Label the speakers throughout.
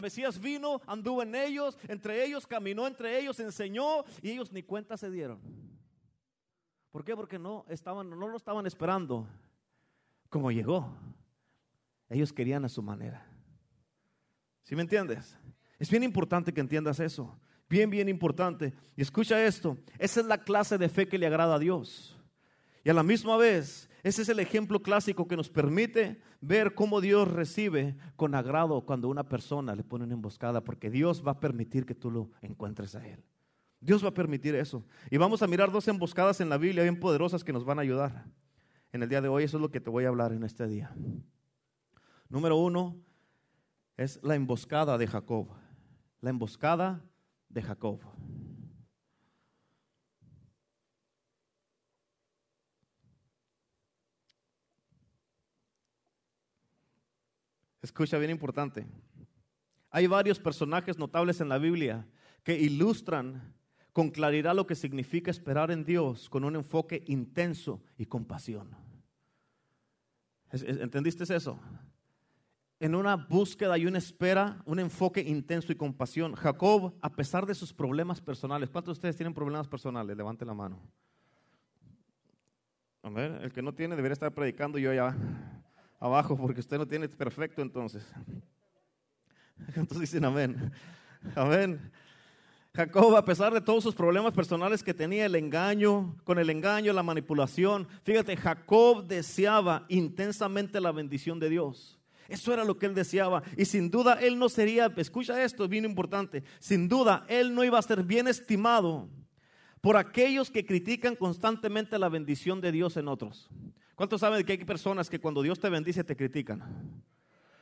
Speaker 1: Mesías vino, anduvo en ellos, entre ellos, caminó entre ellos, enseñó y ellos ni cuenta se dieron. ¿Por qué? Porque no, estaban, no lo estaban esperando como llegó. Ellos querían a su manera. ¿Sí me entiendes? Es bien importante que entiendas eso. Bien, bien importante. Y escucha esto. Esa es la clase de fe que le agrada a Dios. Y a la misma vez, ese es el ejemplo clásico que nos permite ver cómo Dios recibe con agrado cuando una persona le pone una emboscada, porque Dios va a permitir que tú lo encuentres a Él. Dios va a permitir eso. Y vamos a mirar dos emboscadas en la Biblia bien poderosas que nos van a ayudar. En el día de hoy, eso es lo que te voy a hablar en este día. Número uno es la emboscada de Jacob. La emboscada de Jacob. Escucha bien importante. Hay varios personajes notables en la Biblia que ilustran con claridad lo que significa esperar en Dios con un enfoque intenso y compasión. ¿Entendiste eso? En una búsqueda y una espera, un enfoque intenso y compasión. Jacob, a pesar de sus problemas personales, ¿cuántos de ustedes tienen problemas personales? Levante la mano. A ver, el que no tiene debería estar predicando yo ya abajo, porque usted no tiene perfecto entonces. Dicen amén. Amén. Jacob, a pesar de todos sus problemas personales que tenía, el engaño, con el engaño, la manipulación, fíjate, Jacob deseaba intensamente la bendición de Dios. Eso era lo que él deseaba. Y sin duda él no sería, escucha esto, es bien importante, sin duda él no iba a ser bien estimado por aquellos que critican constantemente la bendición de Dios en otros. ¿Cuántos saben que hay personas que cuando Dios te bendice te critican?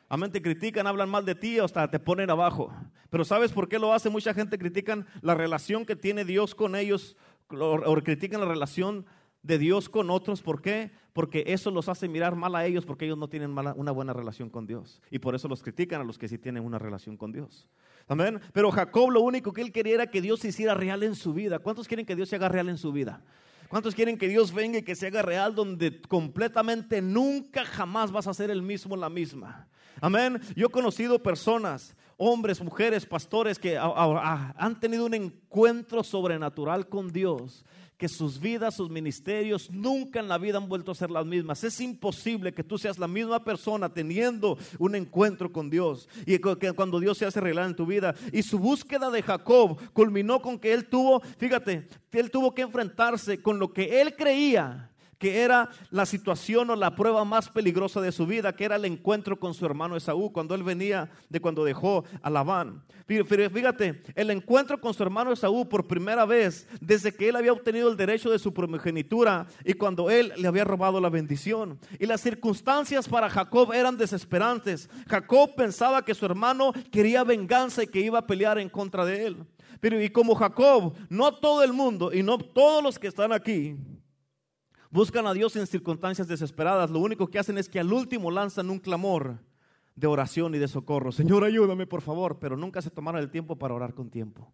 Speaker 1: Amén, te critican, hablan mal de ti, hasta te ponen abajo. Pero ¿sabes por qué lo hace? Mucha gente critican la relación que tiene Dios con ellos o, critican la relación de Dios con otros. ¿Por qué? Porque eso los hace mirar mal a ellos porque ellos no tienen una buena relación con Dios. Y por eso los critican a los que sí tienen una relación con Dios. Amén. Pero Jacob lo único que él quería era que Dios se hiciera real en su vida. ¿Cuántos quieren que Dios se haga real en su vida? ¿Cuántos quieren que Dios venga y que se haga real donde completamente nunca jamás vas a ser el mismo la misma? Amén. Yo he conocido personas, hombres, mujeres, pastores que han tenido un encuentro sobrenatural con Dios que sus vidas, sus ministerios nunca en la vida han vuelto a ser las mismas. Es imposible que tú seas la misma persona teniendo un encuentro con Dios y cuando Dios se hace revelar en tu vida. Y su búsqueda de Jacob culminó con que él tuvo, fíjate, él tuvo que enfrentarse con lo que él creía que era la situación o la prueba más peligrosa de su vida, que era el encuentro con su hermano Esaú, cuando él venía de cuando dejó a Labán. Fíjate, el encuentro con su hermano Esaú por primera vez desde que él había obtenido el derecho de su primogenitura y cuando él le había robado la bendición. Y las circunstancias para Jacob eran desesperantes. Jacob pensaba que su hermano quería venganza y que iba a pelear en contra de él. Pero y como Jacob, no todo el mundo y no todos los que están aquí buscan a Dios en circunstancias desesperadas, lo único que hacen es que al último lanzan un clamor de oración y de socorro. Señor, ayúdame por favor, pero nunca se tomaron el tiempo para orar con tiempo.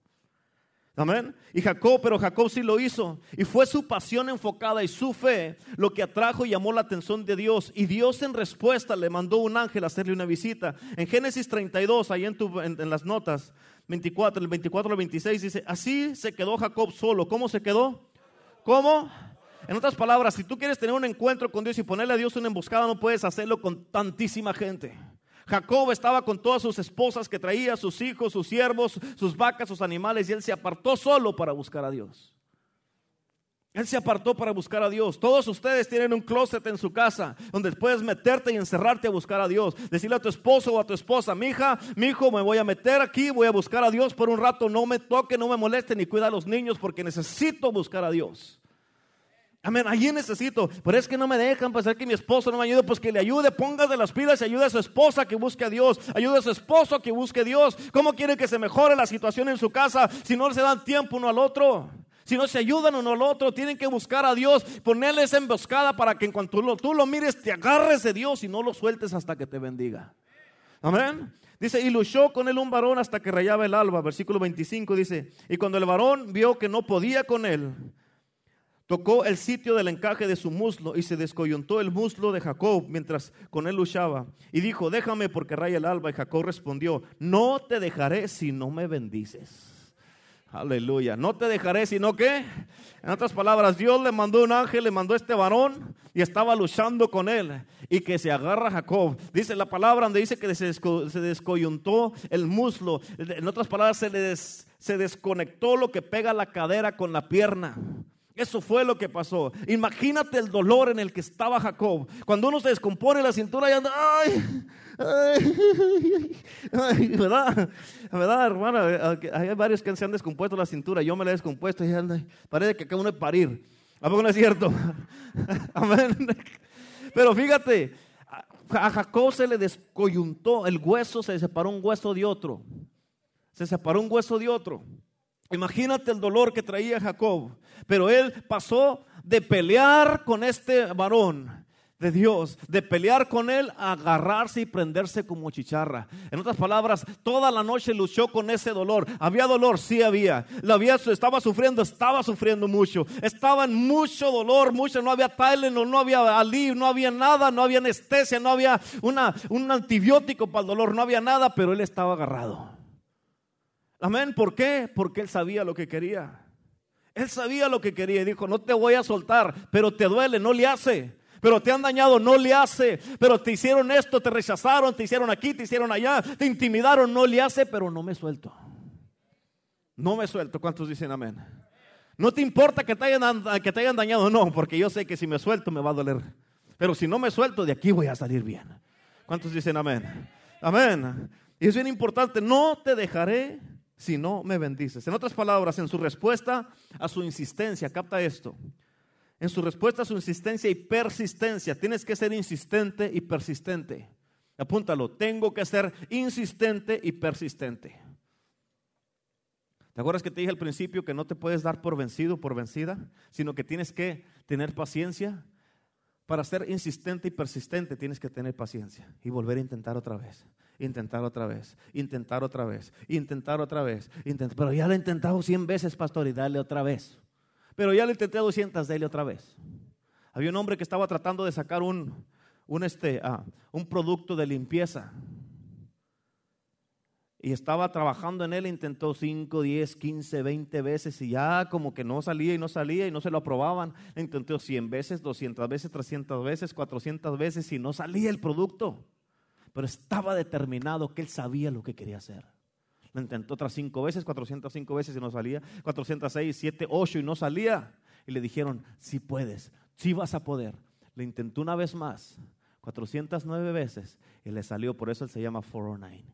Speaker 1: Amén. Y Jacob, pero Jacob sí lo hizo. Y fue su pasión enfocada y su fe lo que atrajo y llamó la atención de Dios. Y Dios en respuesta le mandó un ángel a hacerle una visita. En Génesis 32, ahí en, en, las notas, 24, el 24 al 26, dice, así se quedó Jacob solo. ¿Cómo se quedó? ¿Cómo? En otras palabras, si tú quieres tener un encuentro con Dios y ponerle a Dios una emboscada, no puedes hacerlo con tantísima gente. Jacob estaba con todas sus esposas que traía, sus hijos, sus siervos, sus vacas, sus animales, y él se apartó solo para buscar a Dios. Él se apartó para buscar a Dios. Todos ustedes tienen un closet en su casa donde puedes meterte y encerrarte a buscar a Dios. Decirle a tu esposo o a tu esposa, mi hija, mi hijo, me voy a meter aquí, voy a buscar a Dios por un rato. No me toque, no me moleste ni cuida a los niños porque necesito buscar a Dios. Amén, allí necesito. Pero es que no me dejan pasar que mi esposo no me ayude. Pues que le ayude, póngase las pilas y ayude a su esposa que busque a Dios. Ayude a su esposo que busque a Dios. ¿Cómo quiere que se mejore la situación en su casa si no se dan tiempo uno al otro? Si no se ayudan uno al otro, tienen que buscar a Dios, ponerle esa emboscada para que en cuanto lo, tú lo mires, te agarres de Dios y no lo sueltes hasta que te bendiga. Amén. Dice, y luchó con él un varón hasta que rayaba el alba. Versículo 25 dice, y cuando el varón vio que no podía con él, Tocó el sitio del encaje de su muslo y se descoyuntó el muslo de Jacob mientras con él luchaba. Y dijo, déjame porque raya el alba. Y Jacob respondió, no te dejaré si no me bendices. Aleluya. No te dejaré, sino que, en otras palabras, Dios le mandó un ángel, le mandó este varón y estaba luchando con él. Y que se agarra a Jacob. Dice la palabra donde dice que se, descoyuntó el muslo. En otras palabras, se, se desconectó lo que pega la cadera con la pierna. Eso fue lo que pasó. Imagínate el dolor en el que estaba Jacob. Cuando uno se descompone la cintura y anda, ay, ay, ¿verdad? ¿Verdad, hermana? Hay varios que se han descompuesto la cintura. Yo me la he descompuesto y anda, parece que acaba uno de parir. ¿A poco no es cierto? Pero fíjate, a Jacob se le descoyuntó el hueso, se separó un hueso de otro. Se separó un hueso de otro. Imagínate el dolor que traía Jacob. Pero él pasó de pelear con este varón de Dios, de pelear con él a agarrarse y prenderse como chicharra. En otras palabras, toda la noche luchó con ese dolor. Había dolor, sí había. Lo había estaba sufriendo, estaba sufriendo mucho. Estaba en mucho dolor, mucho. No había Tylenol, no había alivio, no había nada, no había anestesia, no había una, un antibiótico para el dolor, no había nada, pero él estaba agarrado. Amén. ¿Por qué? Porque él sabía lo que quería. Él sabía lo que quería y dijo, no te voy a soltar, pero te duele, no le hace. Pero te han dañado, no le hace. Pero te hicieron esto, te rechazaron, te hicieron aquí, te hicieron allá, te intimidaron, no le hace, pero no me suelto. No me suelto. ¿Cuántos dicen amén? No te importa que te hayan, que te hayan dañado, no, porque yo sé que si me suelto me va a doler. Pero si no me suelto, de aquí voy a salir bien. ¿Cuántos dicen amén? Amén. Y es bien importante, no te dejaré si no me bendices. En otras palabras, en su respuesta a su insistencia, capta esto. En su respuesta a su insistencia y persistencia, tienes que ser insistente y persistente. Apúntalo, tengo que ser insistente y persistente. ¿Te acuerdas que te dije al principio que no te puedes dar por vencido, por vencida, sino que tienes que tener paciencia? Para ser insistente y persistente tienes que tener paciencia y volver a intentar otra vez intentar otra vez, intentar otra vez, intentar otra vez, intentar, pero ya lo he intentado 100 veces, pastor, y dale otra vez. Pero ya lo intenté 200, dale otra vez. Había un hombre que estaba tratando de sacar un, un, este, ah, un producto de limpieza. Y estaba trabajando en él, intentó 5, 10, 15, 20 veces y ya como que no salía y no salía y no se lo aprobaban. Intentó 100 veces, 200 veces, 300 veces, 400 veces y no salía el producto pero estaba determinado que él sabía lo que quería hacer. Lo intentó otras cinco veces, 405 veces y no salía, 406, 7, 8 y no salía. Y le dijeron, si puedes, si vas a poder. Le intentó una vez más, 409 veces y le salió, por eso él se llama 409.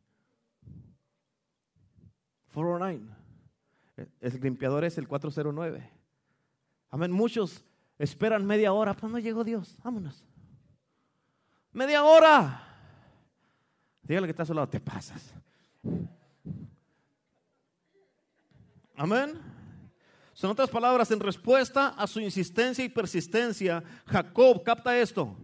Speaker 1: 409. El limpiador es el 409. Amén. Muchos esperan media hora, pero no llegó Dios. Vámonos. Media hora. Dígale que está a su lado, te pasas. Amén. Son otras palabras, en respuesta a su insistencia y persistencia, Jacob, capta esto.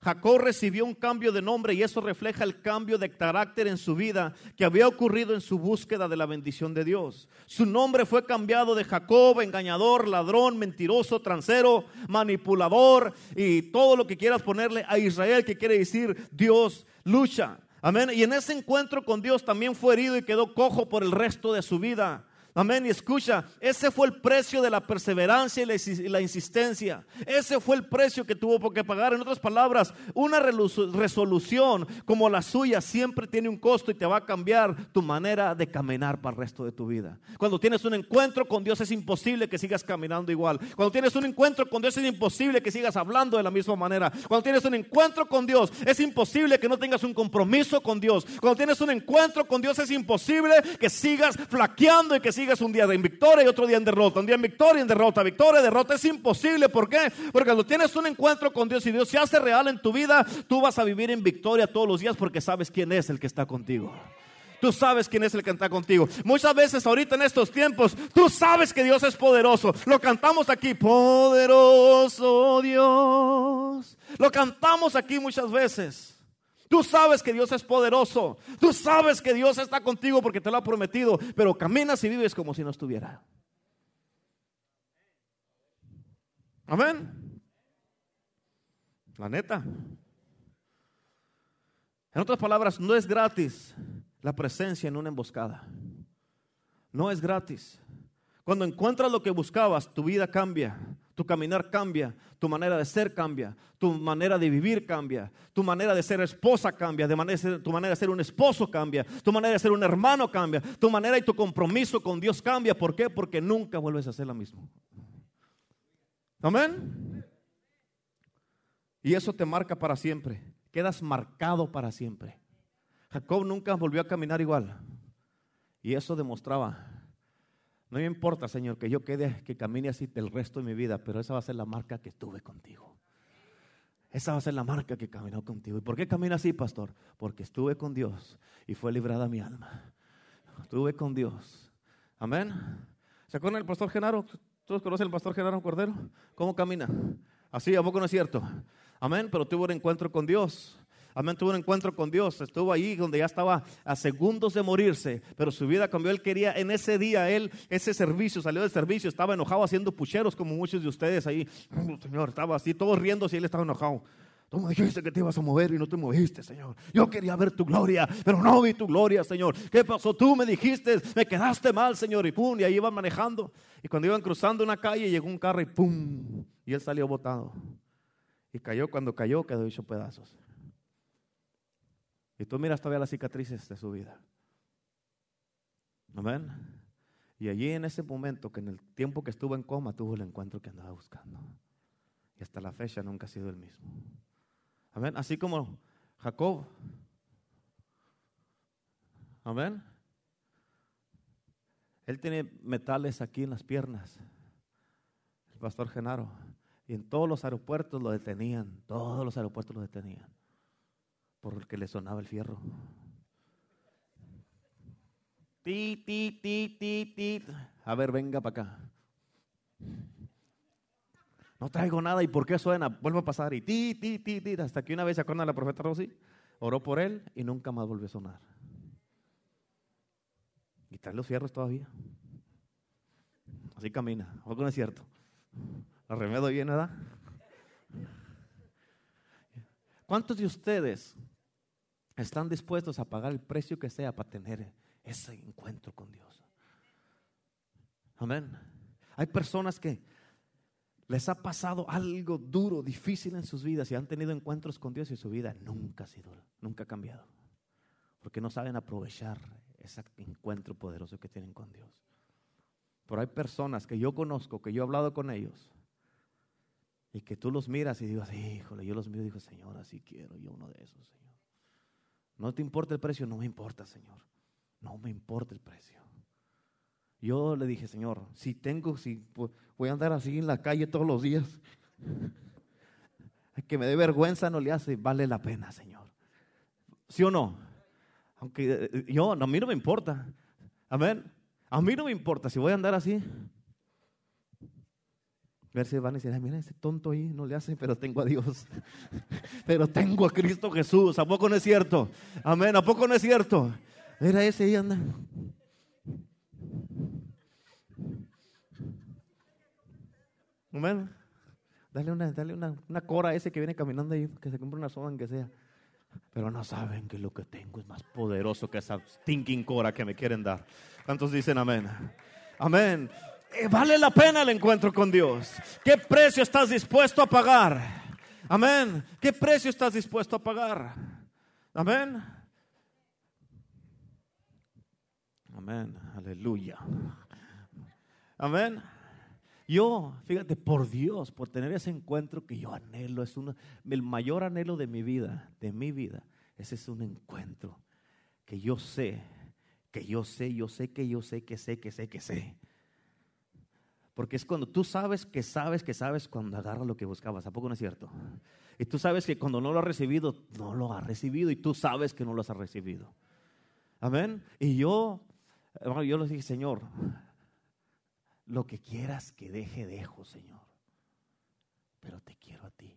Speaker 1: Jacob recibió un cambio de nombre y eso refleja el cambio de carácter en su vida que había ocurrido en su búsqueda de la bendición de Dios. Su nombre fue cambiado de Jacob, engañador, ladrón, mentiroso, transero, manipulador y todo lo que quieras ponerle a Israel que quiere decir Dios lucha. Amén. Y en ese encuentro con Dios también fue herido y quedó cojo por el resto de su vida. Amén. Y escucha, ese fue el precio de la perseverancia y la insistencia. Ese fue el precio que tuvo que pagar. En otras palabras, una resolución como la suya siempre tiene un costo y te va a cambiar tu manera de caminar para el resto de tu vida. Cuando tienes un encuentro con Dios es imposible que sigas caminando igual. Cuando tienes un encuentro con Dios es imposible que sigas hablando de la misma manera. Cuando tienes un encuentro con Dios es imposible que no tengas un compromiso con Dios. Cuando tienes un encuentro con Dios es imposible que sigas flaqueando y que sigas es un día de victoria y otro día en derrota. Un día en victoria y en derrota. Victoria derrota es imposible. ¿Por qué? Porque cuando tienes un encuentro con Dios y Dios se hace real en tu vida, tú vas a vivir en victoria todos los días porque sabes quién es el que está contigo. Tú sabes quién es el que está contigo. Muchas veces ahorita en estos tiempos, tú sabes que Dios es poderoso. Lo cantamos aquí, poderoso Dios. Lo cantamos aquí muchas veces. Tú sabes que Dios es poderoso. Tú sabes que Dios está contigo porque te lo ha prometido. Pero caminas y vives como si no estuviera. Amén. La neta. En otras palabras, no es gratis la presencia en una emboscada. No es gratis. Cuando encuentras lo que buscabas, tu vida cambia, tu caminar cambia, tu manera de ser cambia, tu manera de vivir cambia, tu manera de ser esposa cambia, tu manera de ser un esposo cambia, tu manera de ser un hermano cambia, tu manera y tu compromiso con Dios cambia. ¿Por qué? Porque nunca vuelves a ser la misma. Amén. Y eso te marca para siempre. Quedas marcado para siempre. Jacob nunca volvió a caminar igual. Y eso demostraba, no me importa, Señor, que yo quede, que camine así el resto de mi vida, pero esa va a ser la marca que estuve contigo. Esa va a ser la marca que caminó contigo. ¿Y por qué camina así, pastor? Porque estuve con Dios y fue librada mi alma. Estuve con Dios. Amén. ¿Se acuerdan del pastor Genaro? ¿Todos conocen al pastor Genaro Cordero? ¿Cómo camina? Así, ¿a poco no es cierto? Amén, pero tuvo un encuentro con Dios. Amén, tuvo un encuentro con Dios. Estuvo ahí donde ya estaba a segundos de morirse, pero su vida cambió. Él quería, en ese día, él, ese servicio, salió del servicio, estaba enojado haciendo pucheros como muchos de ustedes ahí. Señor, estaba así, todos riendo y él estaba enojado. Tú me dijiste que te ibas a mover y no te moviste, Señor. Yo quería ver tu gloria, pero no vi tu gloria, Señor. ¿Qué pasó? Tú me dijiste, me quedaste mal, Señor. Y pum, y ahí iban manejando. Y cuando iban cruzando una calle, llegó un carro y pum, y él salió botado. Y cayó, cuando cayó, quedó hecho pedazos. Y tú miras todavía las cicatrices de su vida. Amén. Y allí en ese momento, que en el tiempo que estuvo en coma, tuvo el encuentro que andaba buscando. Y hasta la fecha nunca ha sido el mismo. Amén. Así como Jacob. Amén. Él tiene metales aquí en las piernas. El pastor Genaro. Y en todos los aeropuertos lo detenían. Todos los aeropuertos lo detenían porque le sonaba el fierro. Ti, ti, ti, ti, ti. A ver, venga para acá. No traigo nada. ¿Y por qué suena? Vuelvo a pasar. Y ti, ti, ti, ti. Hasta que una vez se acuerdan la profeta Rosy. Oró por él y nunca más volvió a sonar. Y los fierros todavía. Así camina. Algo no es cierto. La remedio bien, ¿verdad? ¿Cuántos de ustedes están dispuestos a pagar el precio que sea para tener ese encuentro con Dios? Amén. Hay personas que les ha pasado algo duro, difícil en sus vidas y han tenido encuentros con Dios y su vida nunca ha sido, nunca ha cambiado. Porque no saben aprovechar ese encuentro poderoso que tienen con Dios. Pero hay personas que yo conozco, que yo he hablado con ellos, y que tú los miras y digas, híjole, yo los miro y digo, Señor, así quiero yo uno de esos, Señor. No te importa el precio, no me importa, Señor. No me importa el precio. Yo le dije, Señor, si tengo, si voy a andar así en la calle todos los días, que me dé vergüenza no le hace, vale la pena, Señor. ¿Sí o no? Aunque eh, yo, a mí no me importa. Amén. A mí no me importa si voy a andar así. Si van a decir, mira ese tonto ahí, no le hace, pero tengo a Dios. pero tengo a Cristo Jesús. ¿A poco no es cierto? Amén, ¿a poco no es cierto? Era ese ahí anda. Amén. Dale una, dale una, una cora a ese que viene caminando ahí, que se compre una soda que sea. Pero no saben que lo que tengo es más poderoso que esa stinking cora que me quieren dar. ¿Cuántos dicen amén? Amén. Eh, vale la pena el encuentro con Dios. ¿Qué precio estás dispuesto a pagar? Amén. ¿Qué precio estás dispuesto a pagar? Amén. Amén. Aleluya. Amén. Yo, fíjate, por Dios, por tener ese encuentro que yo anhelo, es uno, el mayor anhelo de mi vida, de mi vida, ese es un encuentro que yo sé, que yo sé, yo sé, que yo sé, que sé, que sé, que sé, porque es cuando tú sabes que sabes que sabes cuando agarras lo que buscabas. ¿A poco no es cierto? Y tú sabes que cuando no lo has recibido, no lo has recibido. Y tú sabes que no lo has recibido. Amén. Y yo, yo les dije, Señor, lo que quieras que deje, dejo, Señor. Pero te quiero a ti.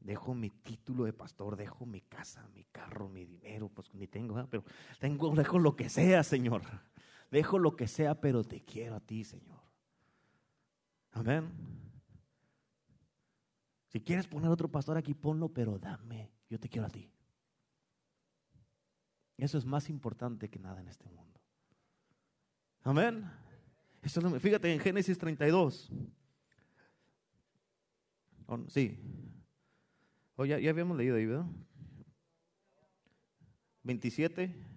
Speaker 1: Dejo mi título de pastor, dejo mi casa, mi carro, mi dinero, pues ni tengo, pero tengo, dejo lo que sea, Señor. Dejo lo que sea, pero te quiero a ti, Señor. Amén. Si quieres poner otro pastor aquí, ponlo, pero dame. Yo te quiero a ti. Eso es más importante que nada en este mundo. Amén. fíjate en Génesis 32. sí. Oh, ya, ya habíamos leído ahí, ¿verdad? 27.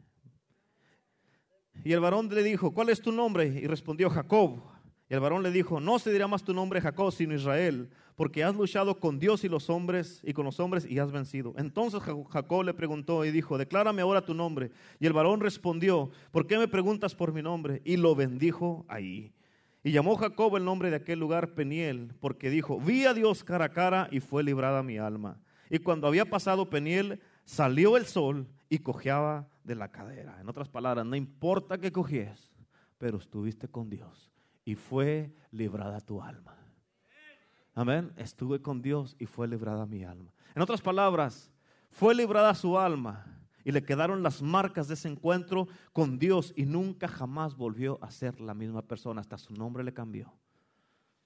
Speaker 1: Y el varón le dijo, ¿cuál es tu nombre? Y respondió Jacob. Y el varón le dijo, no se dirá más tu nombre Jacob, sino Israel, porque has luchado con Dios y los hombres y con los hombres y has vencido. Entonces Jacob le preguntó y dijo, declárame ahora tu nombre. Y el varón respondió, ¿por qué me preguntas por mi nombre? Y lo bendijo ahí. Y llamó Jacob el nombre de aquel lugar Peniel, porque dijo, vi a Dios cara a cara y fue librada mi alma. Y cuando había pasado Peniel, salió el sol y cojeaba de la cadera. En otras palabras, no importa que cogies, pero estuviste con Dios y fue librada tu alma. Amén. Estuve con Dios y fue librada mi alma. En otras palabras, fue librada su alma y le quedaron las marcas de ese encuentro con Dios y nunca jamás volvió a ser la misma persona. Hasta su nombre le cambió.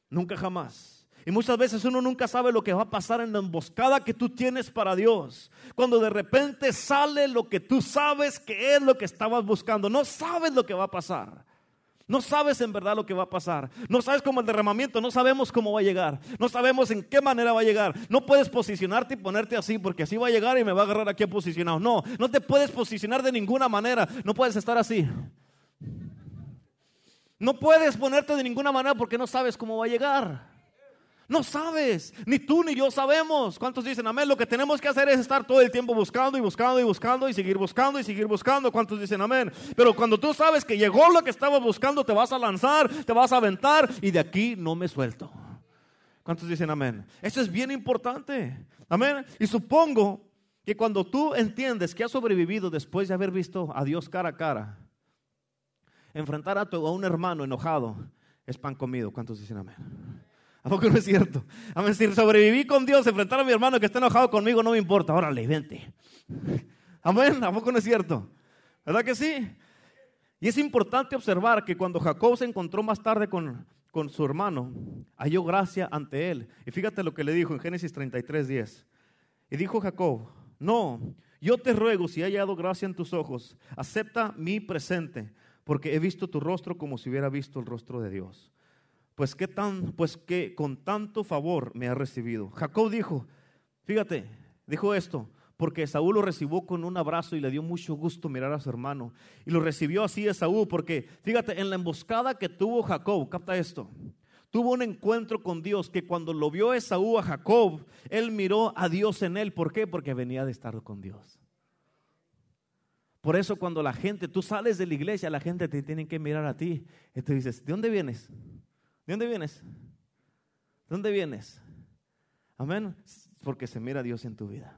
Speaker 1: Nunca jamás. Y muchas veces uno nunca sabe lo que va a pasar en la emboscada que tú tienes para Dios. Cuando de repente sale lo que tú sabes que es lo que estabas buscando. No sabes lo que va a pasar. No sabes en verdad lo que va a pasar. No sabes cómo el derramamiento, no sabemos cómo va a llegar. No sabemos en qué manera va a llegar. No puedes posicionarte y ponerte así porque así va a llegar y me va a agarrar aquí posicionado. No, no te puedes posicionar de ninguna manera. No puedes estar así. No puedes ponerte de ninguna manera porque no sabes cómo va a llegar. No sabes, ni tú ni yo sabemos. ¿Cuántos dicen amén? Lo que tenemos que hacer es estar todo el tiempo buscando y buscando y buscando y seguir buscando y seguir buscando. ¿Cuántos dicen amén? Pero cuando tú sabes que llegó lo que estabas buscando, te vas a lanzar, te vas a aventar y de aquí no me suelto. ¿Cuántos dicen amén? Eso es bien importante. Amén. Y supongo que cuando tú entiendes que has sobrevivido después de haber visto a Dios cara a cara, enfrentar a, a un hermano enojado es pan comido. ¿Cuántos dicen amén? ¿A poco no es cierto? A decir, sobreviví con Dios, enfrentar a mi hermano que está enojado conmigo, no me importa. Órale, vente. Amén. ¿A poco no es cierto? ¿Verdad que sí? Y es importante observar que cuando Jacob se encontró más tarde con, con su hermano, halló gracia ante él. Y fíjate lo que le dijo en Génesis 33, 10. Y dijo Jacob, no, yo te ruego, si he hallado gracia en tus ojos, acepta mi presente, porque he visto tu rostro como si hubiera visto el rostro de Dios pues qué tan, pues que con tanto favor me ha recibido. Jacob dijo, fíjate, dijo esto, porque Saúl lo recibió con un abrazo y le dio mucho gusto mirar a su hermano. Y lo recibió así Saúl, porque fíjate, en la emboscada que tuvo Jacob, capta esto, tuvo un encuentro con Dios que cuando lo vio Esaú a Jacob, él miró a Dios en él. ¿Por qué? Porque venía de estar con Dios. Por eso cuando la gente, tú sales de la iglesia, la gente te tiene que mirar a ti. Y tú dices, ¿de dónde vienes? ¿De dónde vienes? ¿De dónde vienes? Amén. Porque se mira a Dios en tu vida.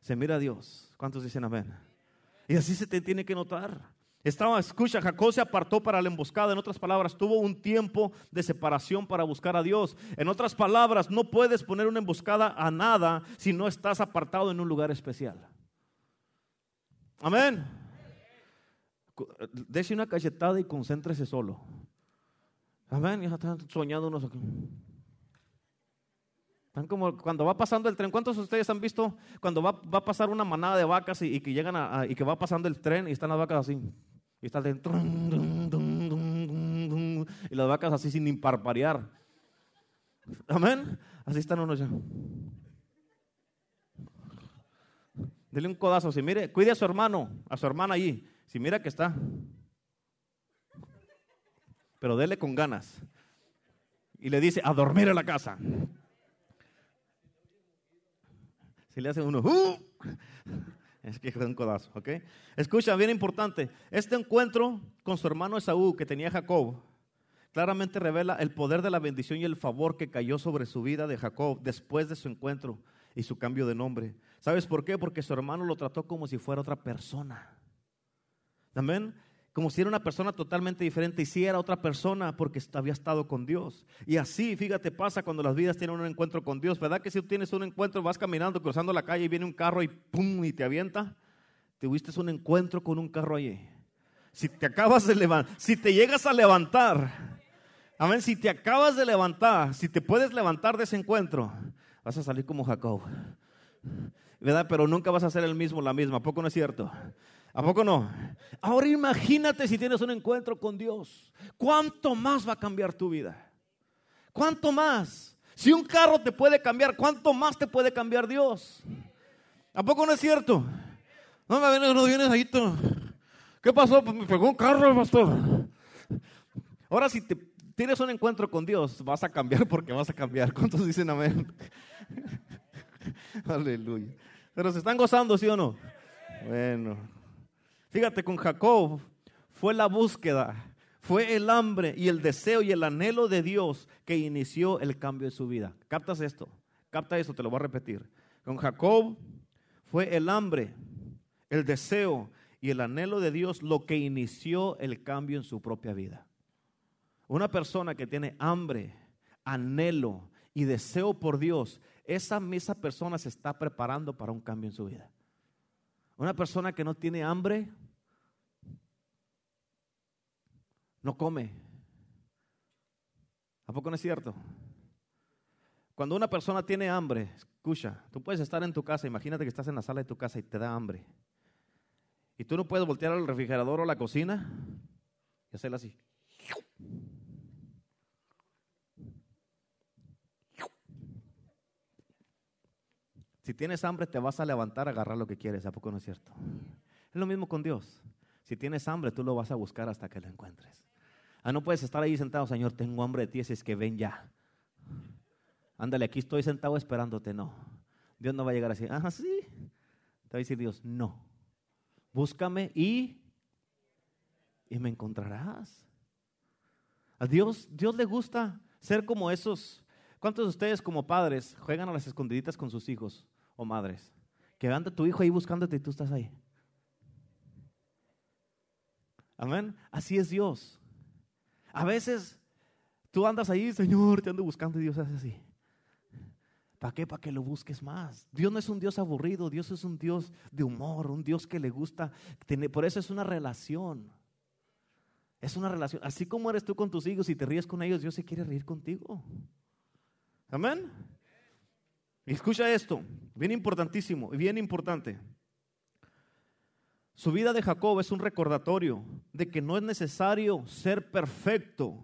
Speaker 1: Se mira a Dios. ¿Cuántos dicen amén? Y así se te tiene que notar. Estaba, escucha, Jacob se apartó para la emboscada. En otras palabras, tuvo un tiempo de separación para buscar a Dios. En otras palabras, no puedes poner una emboscada a nada si no estás apartado en un lugar especial. Amén. Dese una cachetada y concéntrese solo. Amén, ya están soñando unos aquí. Están como cuando va pasando el tren. ¿Cuántos de ustedes han visto cuando va, va a pasar una manada de vacas y, que llegan a, y que va pasando el tren y están las vacas así? Y está el tren. Y las vacas así sin imparparear. Amén. Así están unos ya. Dele un codazo. Si mire, cuide a su hermano, a su hermana allí. Si mira que está pero dele con ganas. Y le dice, a dormir en la casa. Si le hace uno, ¡uh! es que es un codazo, ¿ok? Escucha, bien importante, este encuentro con su hermano Esaú que tenía Jacob, claramente revela el poder de la bendición y el favor que cayó sobre su vida de Jacob después de su encuentro y su cambio de nombre. ¿Sabes por qué? Porque su hermano lo trató como si fuera otra persona. Amén como si era una persona totalmente diferente y si era otra persona porque había estado con Dios. Y así, fíjate, pasa cuando las vidas tienen un encuentro con Dios. ¿Verdad que si tú tienes un encuentro, vas caminando, cruzando la calle y viene un carro y pum, y te avienta? Tuviste un encuentro con un carro allí. Si te acabas de levantar, si te llegas a levantar, Amén. Si te acabas de levantar, si te puedes levantar de ese encuentro, vas a salir como Jacob. ¿Verdad? Pero nunca vas a ser el mismo, la misma. ¿A poco no es cierto? ¿A poco no? Ahora imagínate si tienes un encuentro con Dios. ¿Cuánto más va a cambiar tu vida? ¿Cuánto más? Si un carro te puede cambiar, ¿cuánto más te puede cambiar Dios? ¿A poco no es cierto? No me vienes, no vienes ahí. Tú. ¿Qué pasó? Pues me pegó un carro, pastor. Ahora si te tienes un encuentro con Dios, vas a cambiar porque vas a cambiar. ¿Cuántos dicen amén? Aleluya. Pero se están gozando, ¿sí o no? Bueno. Fíjate, con Jacob fue la búsqueda, fue el hambre y el deseo y el anhelo de Dios que inició el cambio de su vida. ¿Captas esto? Capta esto, te lo voy a repetir. Con Jacob fue el hambre, el deseo y el anhelo de Dios lo que inició el cambio en su propia vida. Una persona que tiene hambre, anhelo y deseo por Dios, esa misma persona se está preparando para un cambio en su vida. Una persona que no tiene hambre, no come. ¿A poco no es cierto? Cuando una persona tiene hambre, escucha, tú puedes estar en tu casa, imagínate que estás en la sala de tu casa y te da hambre. Y tú no puedes voltear al refrigerador o la cocina y hacerlo así. Si tienes hambre, te vas a levantar a agarrar lo que quieres. ¿A poco no es cierto? Es lo mismo con Dios. Si tienes hambre, tú lo vas a buscar hasta que lo encuentres. Ah, no puedes estar ahí sentado, Señor, tengo hambre de ti, es que ven ya. Ándale, aquí estoy sentado esperándote. No. Dios no va a llegar así. Ah, sí. Te va a decir Dios, no. Búscame y, y me encontrarás. A Dios, Dios le gusta ser como esos. ¿Cuántos de ustedes como padres juegan a las escondiditas con sus hijos o madres? Que anda tu hijo ahí buscándote y tú estás ahí. Amén. Así es Dios. A veces tú andas ahí, Señor, te ando buscando y Dios hace así. ¿Para qué? Para que lo busques más. Dios no es un Dios aburrido, Dios es un Dios de humor, un Dios que le gusta. Por eso es una relación. Es una relación. Así como eres tú con tus hijos y te ríes con ellos, Dios se quiere reír contigo. Amén. Escucha esto, bien importantísimo bien importante. Su vida de Jacob es un recordatorio de que no es necesario ser perfecto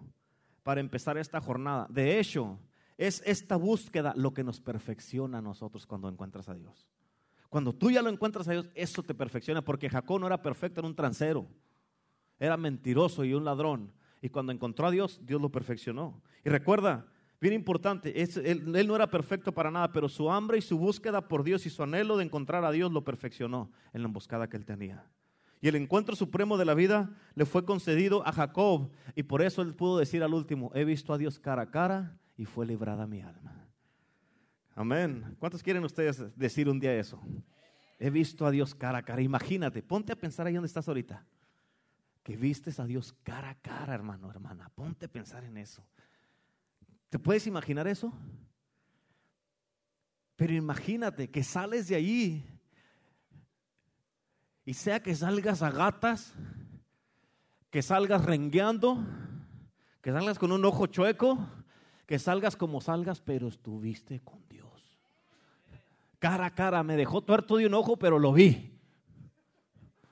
Speaker 1: para empezar esta jornada. De hecho, es esta búsqueda lo que nos perfecciona a nosotros cuando encuentras a Dios. Cuando tú ya lo encuentras a Dios, eso te perfecciona, porque Jacob no era perfecto, era un transero, era mentiroso y un ladrón. Y cuando encontró a Dios, Dios lo perfeccionó. Y recuerda, bien importante, él, él, no era perfecto para nada, pero su hambre y su búsqueda por Dios y su anhelo de encontrar a Dios lo perfeccionó en la emboscada que él tenía. Y el encuentro supremo de la vida le fue concedido a Jacob. Y por eso él pudo decir al último, he visto a Dios cara a cara y fue librada mi alma. Amén. ¿Cuántos quieren ustedes decir un día eso? He visto a Dios cara a cara. Imagínate, ponte a pensar ahí donde estás ahorita. Que vistes a Dios cara a cara, hermano, hermana. Ponte a pensar en eso. ¿Te puedes imaginar eso? Pero imagínate que sales de ahí y sea que salgas a gatas, que salgas rengueando, que salgas con un ojo chueco, que salgas como salgas, pero estuviste con Dios. Cara a cara, me dejó tuerto de un ojo, pero lo vi.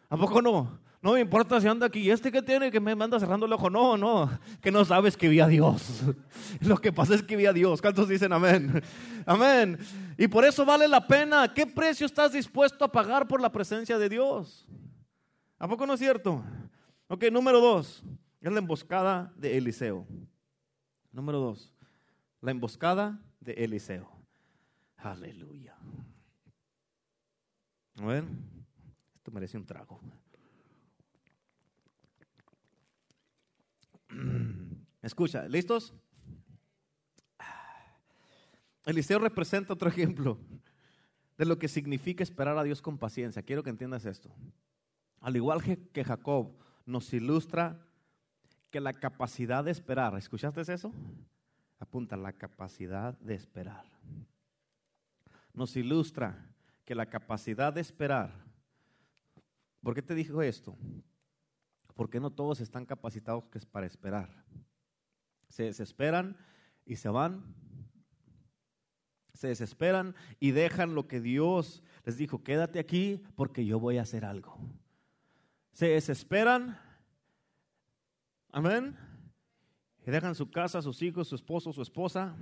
Speaker 1: ¿A poco no? No me importa si anda aquí. ¿Y este que tiene que me manda cerrando el ojo? No, no. Que no sabes que vi a Dios. Lo que pasa es que vi a Dios. ¿Cuántos dicen amén? Amén. Y por eso vale la pena. ¿Qué precio estás dispuesto a pagar por la presencia de Dios? ¿A poco no es cierto? Ok, número dos. Es la emboscada de Eliseo. Número dos. La emboscada de Eliseo. Aleluya. A ver. Esto merece un trago. Escucha, ¿listos? Eliseo representa otro ejemplo de lo que significa esperar a Dios con paciencia. Quiero que entiendas esto. Al igual que Jacob nos ilustra que la capacidad de esperar, ¿escuchaste eso? Apunta, la capacidad de esperar. Nos ilustra que la capacidad de esperar, ¿por qué te dijo esto? Porque no todos están capacitados para esperar. Se desesperan y se van. Se desesperan y dejan lo que Dios les dijo, quédate aquí porque yo voy a hacer algo. Se desesperan. Amén. Y dejan su casa, sus hijos, su esposo, su esposa.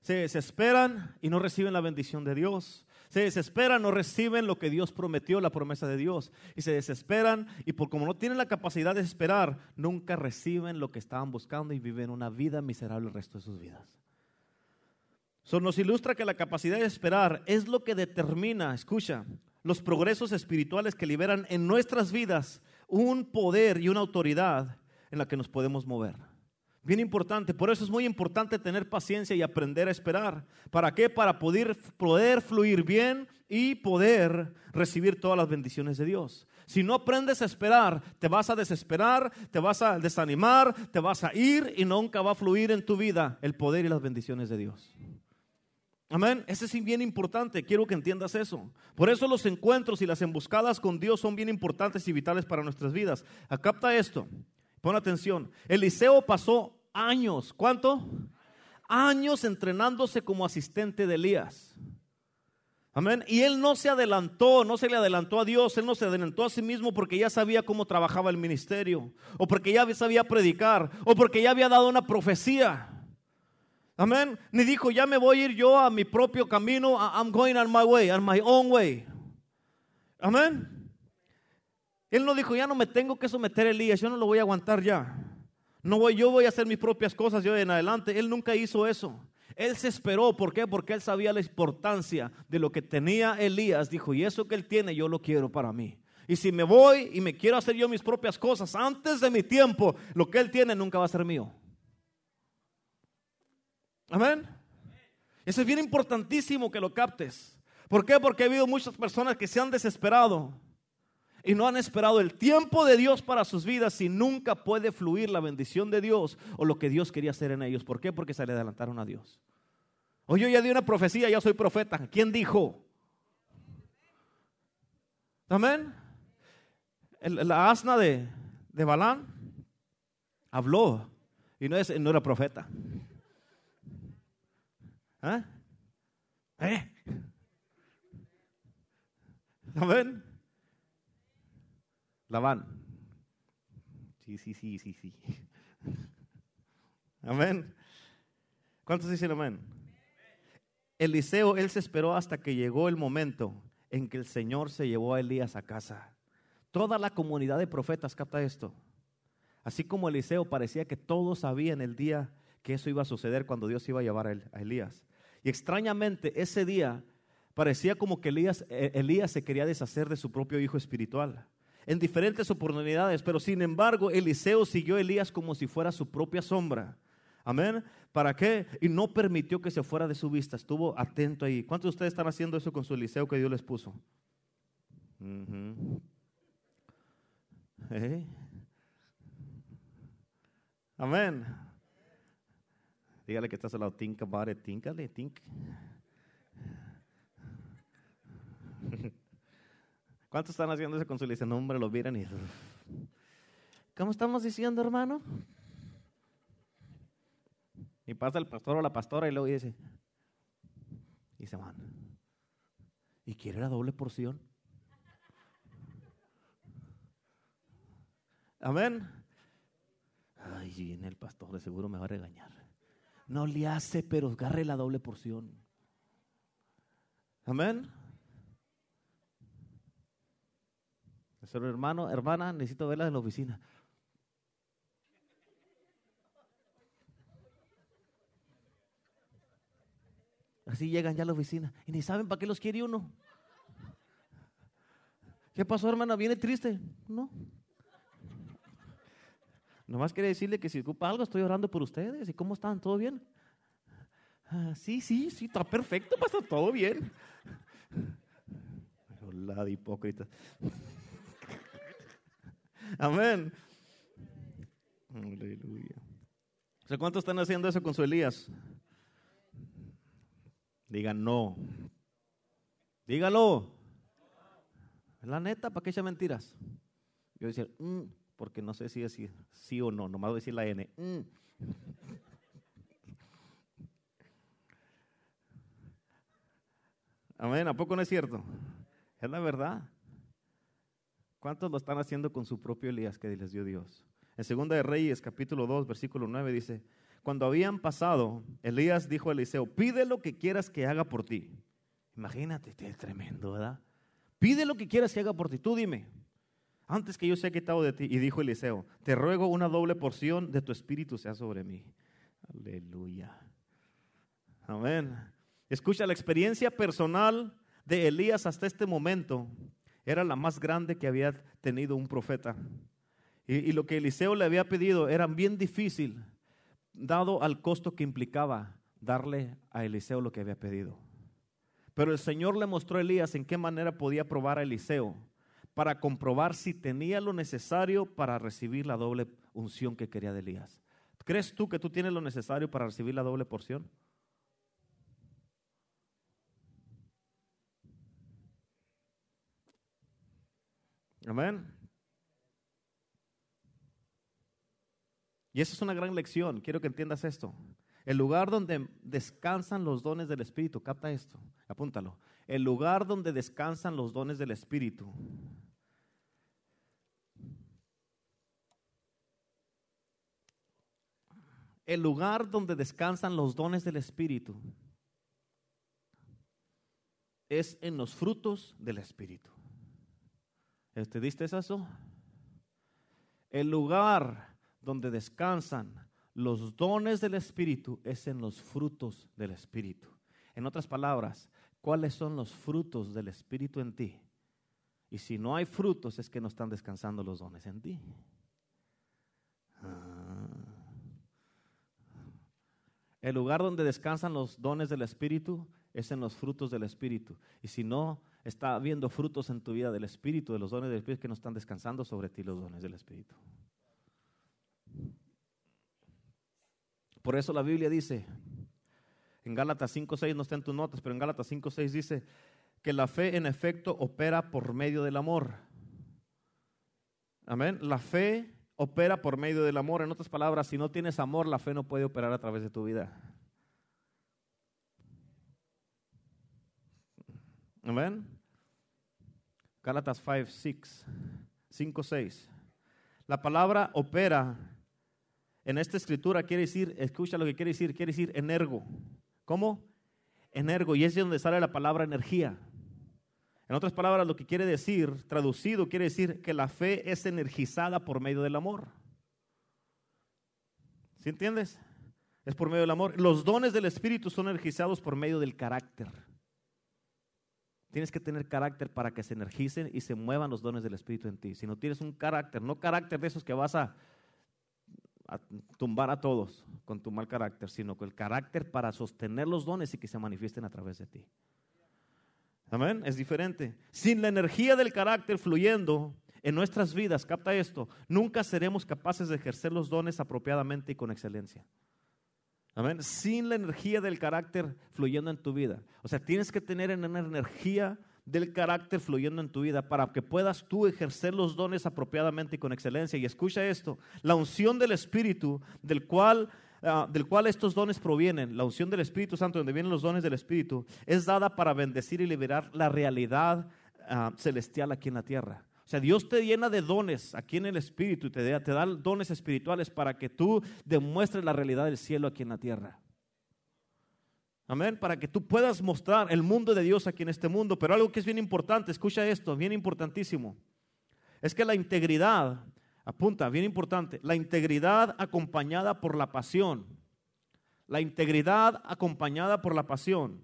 Speaker 1: Se desesperan y no reciben la bendición de Dios. Se desesperan, no reciben lo que Dios prometió, la promesa de Dios. Y se desesperan y por como no tienen la capacidad de esperar, nunca reciben lo que estaban buscando y viven una vida miserable el resto de sus vidas. Eso nos ilustra que la capacidad de esperar es lo que determina, escucha, los progresos espirituales que liberan en nuestras vidas un poder y una autoridad en la que nos podemos mover. Bien importante, por eso es muy importante tener paciencia y aprender a esperar. ¿Para qué? Para poder, poder fluir bien y poder recibir todas las bendiciones de Dios. Si no aprendes a esperar, te vas a desesperar, te vas a desanimar, te vas a ir y nunca va a fluir en tu vida el poder y las bendiciones de Dios. Amén. Ese es bien importante. Quiero que entiendas eso. Por eso los encuentros y las emboscadas con Dios son bien importantes y vitales para nuestras vidas. Acapta esto. Pon atención. Eliseo pasó años, ¿cuánto? Años entrenándose como asistente de Elías. Amén. Y él no se adelantó, no se le adelantó a Dios, él no se adelantó a sí mismo porque ya sabía cómo trabajaba el ministerio, o porque ya sabía predicar, o porque ya había dado una profecía. Amén. Ni dijo, ya me voy a ir yo a mi propio camino, I'm going on my way, on my own way. Amén. Él no dijo, ya no me tengo que someter a Elías, yo no lo voy a aguantar ya. No voy, yo voy a hacer mis propias cosas yo en adelante. Él nunca hizo eso. Él se esperó, ¿por qué? Porque él sabía la importancia de lo que tenía Elías. Dijo, y eso que él tiene, yo lo quiero para mí. Y si me voy y me quiero hacer yo mis propias cosas antes de mi tiempo, lo que él tiene nunca va a ser mío. Amén. Eso es bien importantísimo que lo captes. ¿Por qué? Porque ha habido muchas personas que se han desesperado y no han esperado el tiempo de Dios para sus vidas y nunca puede fluir la bendición de Dios o lo que Dios quería hacer en ellos. ¿Por qué? Porque se le adelantaron a Dios. Oye, yo ya di una profecía, ya soy profeta. ¿Quién dijo? Amén. la asna de, de Balán habló y no era profeta. ¿Eh? ¿Eh? Amén. Labán. Sí, sí, sí, sí, sí. Amén. ¿Cuántos dicen amén? Eliseo, él se esperó hasta que llegó el momento en que el Señor se llevó a Elías a casa. Toda la comunidad de profetas capta esto. Así como Eliseo parecía que todos sabían el día que eso iba a suceder cuando Dios iba a llevar a Elías. Y extrañamente ese día parecía como que Elías, eh, Elías se quería deshacer de su propio hijo espiritual en diferentes oportunidades, pero sin embargo Eliseo siguió a Elías como si fuera su propia sombra. Amén. ¿Para qué? Y no permitió que se fuera de su vista. Estuvo atento ahí. ¿Cuántos de ustedes están haciendo eso con su Eliseo que Dios les puso? ¿Eh? Amén. Dígale que estás al lado. Think about it. Think. ¿Cuántos están haciendo eso con su licencia? Nombre, lo miran y... ¿Cómo estamos diciendo, hermano? Y pasa el pastor o la pastora y luego dice, y se van. ¿Y quiere la doble porción? Amén. Ay, viene el pastor, de seguro me va a regañar. No le hace, pero agarre la doble porción. Amén. Nuestro hermano, hermana, necesito verla en la oficina. Así llegan ya a la oficina y ni saben para qué los quiere uno. ¿Qué pasó, hermana? ¿Viene triste? No. Nomás quería decirle que si ocupa algo, estoy orando por ustedes. ¿Y cómo están? ¿Todo bien? Ah, sí, sí, sí, está perfecto, pasa todo bien. Hola, de hipócrita. Amén. Aleluya. O ¿cuántos están haciendo eso con su Elías? Digan no. Dígalo. La neta, ¿para qué echar mentiras? Yo decía, mm", porque no sé si decir sí o no, nomás voy a decir la N. Mm". Amén, ¿a poco no es cierto? Es la verdad. ¿Cuántos lo están haciendo con su propio Elías que les dio Dios? En Segunda de Reyes, capítulo 2, versículo 9 dice, cuando habían pasado, Elías dijo a Eliseo, pide lo que quieras que haga por ti. Imagínate, es tremendo, ¿verdad? Pide lo que quieras que haga por ti, tú dime, antes que yo sea quitado de ti. Y dijo Eliseo, te ruego una doble porción de tu espíritu sea sobre mí. Aleluya. Amén. Escucha, la experiencia personal de Elías hasta este momento era la más grande que había tenido un profeta. Y, lo que Eliseo le había pedido era bien difícil, dado al costo que implicaba darle a Eliseo lo que había pedido. Pero el Señor le mostró a Elías en qué manera podía probar a Eliseo para comprobar si tenía lo necesario para recibir la doble unción que quería de Elías. ¿Crees tú que tú tienes lo necesario para recibir la doble porción? Amén. Y esa es una gran lección. Quiero que entiendas esto. El lugar donde descansan los dones del Espíritu, capta esto, apúntalo. El lugar donde descansan los dones del Espíritu. El lugar donde descansan los dones del Espíritu es en los frutos del Espíritu. ¿Te diste eso? El lugar donde descansan los dones del Espíritu es en los frutos del Espíritu. En otras palabras, ¿cuáles son los frutos del Espíritu en ti? Y si no hay frutos es que no están descansando los dones en ti. Ah. El lugar donde descansan los dones del Espíritu es en los frutos del Espíritu. Y si no está habiendo frutos en tu vida del Espíritu, de los dones del Espíritu, que no están descansando sobre ti los dones del Espíritu. Por eso la Biblia dice, en Gálatas 5.6, no está en tus notas, pero en Gálatas 5.6 dice que la fe en efecto opera por medio del amor. Amén. La fe opera por medio del amor. En otras palabras, si no tienes amor, la fe no puede operar a través de tu vida. Amén. Gálatas 5, 6, 5, 6. La palabra opera en esta escritura quiere decir, escucha lo que quiere decir, quiere decir energo. ¿Cómo? Energo. Y es de donde sale la palabra energía. En otras palabras, lo que quiere decir, traducido, quiere decir que la fe es energizada por medio del amor. ¿Sí entiendes? Es por medio del amor. Los dones del Espíritu son energizados por medio del carácter. Tienes que tener carácter para que se energicen y se muevan los dones del Espíritu en ti. Si no tienes un carácter, no carácter de esos que vas a a tumbar a todos con tu mal carácter, sino con el carácter para sostener los dones y que se manifiesten a través de ti. Amén, es diferente. Sin la energía del carácter fluyendo en nuestras vidas, capta esto, nunca seremos capaces de ejercer los dones apropiadamente y con excelencia. Amén. Sin la energía del carácter fluyendo en tu vida. O sea, tienes que tener una energía del carácter fluyendo en tu vida para que puedas tú ejercer los dones apropiadamente y con excelencia. Y escucha esto, la unción del Espíritu del cual, ah, del cual estos dones provienen, la unción del Espíritu Santo, donde vienen los dones del Espíritu, es dada para bendecir y liberar la realidad ah, celestial aquí en la tierra. O sea, Dios te llena de dones aquí en el Espíritu te da, te da dones espirituales para que tú demuestres la realidad del cielo aquí en la tierra. Amén, para que tú puedas mostrar el mundo de Dios aquí en este mundo. Pero algo que es bien importante, escucha esto, bien importantísimo, es que la integridad, apunta, bien importante, la integridad acompañada por la pasión, la integridad acompañada por la pasión,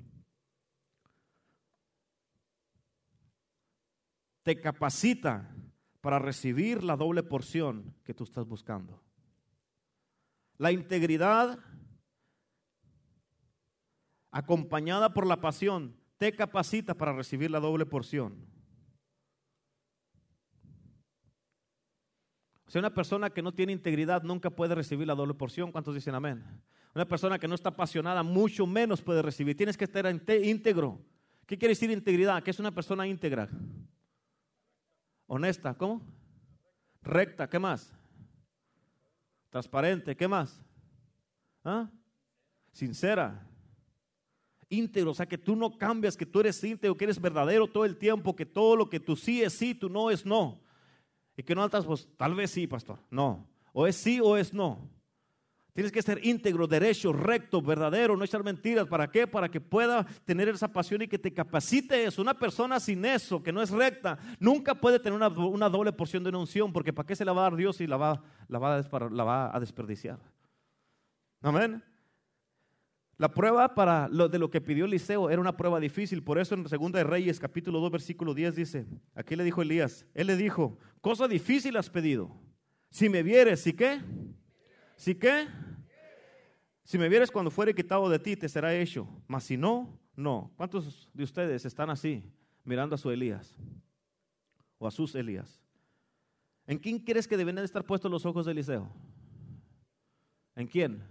Speaker 1: te capacita para recibir la doble porción que tú estás buscando. La integridad acompañada por la pasión, te capacita para recibir la doble porción. O sea, una persona que no tiene integridad nunca puede recibir la doble porción. ¿Cuántos dicen amén? Una persona que no está apasionada mucho menos puede recibir. Tienes que estar íntegro. ¿Qué quiere decir integridad? Que es una persona íntegra. Honesta, ¿cómo? Recta, ¿qué más? Transparente, ¿qué más? ¿Ah? Sincera íntegro, o sea, que tú no cambias, que tú eres íntegro, que eres verdadero todo el tiempo, que todo lo que tú sí es sí, tú no es no. Y que no altas, pues tal vez sí, pastor. No. O es sí o es no. Tienes que ser íntegro, derecho, recto, verdadero, no echar mentiras. ¿Para qué? Para que pueda tener esa pasión y que te capacite eso. Una persona sin eso, que no es recta, nunca puede tener una, doble porción de una unción, porque ¿para qué se la va a dar Dios si la va, a desperdiciar? Amén. La prueba para lo de lo que pidió Eliseo era una prueba difícil. Por eso en 2 de Reyes, capítulo 2, versículo 10 dice, aquí le dijo Elías, él le dijo, cosa difícil has pedido. Si me vieres, ¿sí qué? ¿Sí qué? Si me vieres cuando fuere quitado de ti, te será hecho. Mas si no, no. ¿Cuántos de ustedes están así, mirando a su Elías? O a sus Elías. ¿En quién crees que deben estar puestos los ojos de Eliseo? ¿En quién?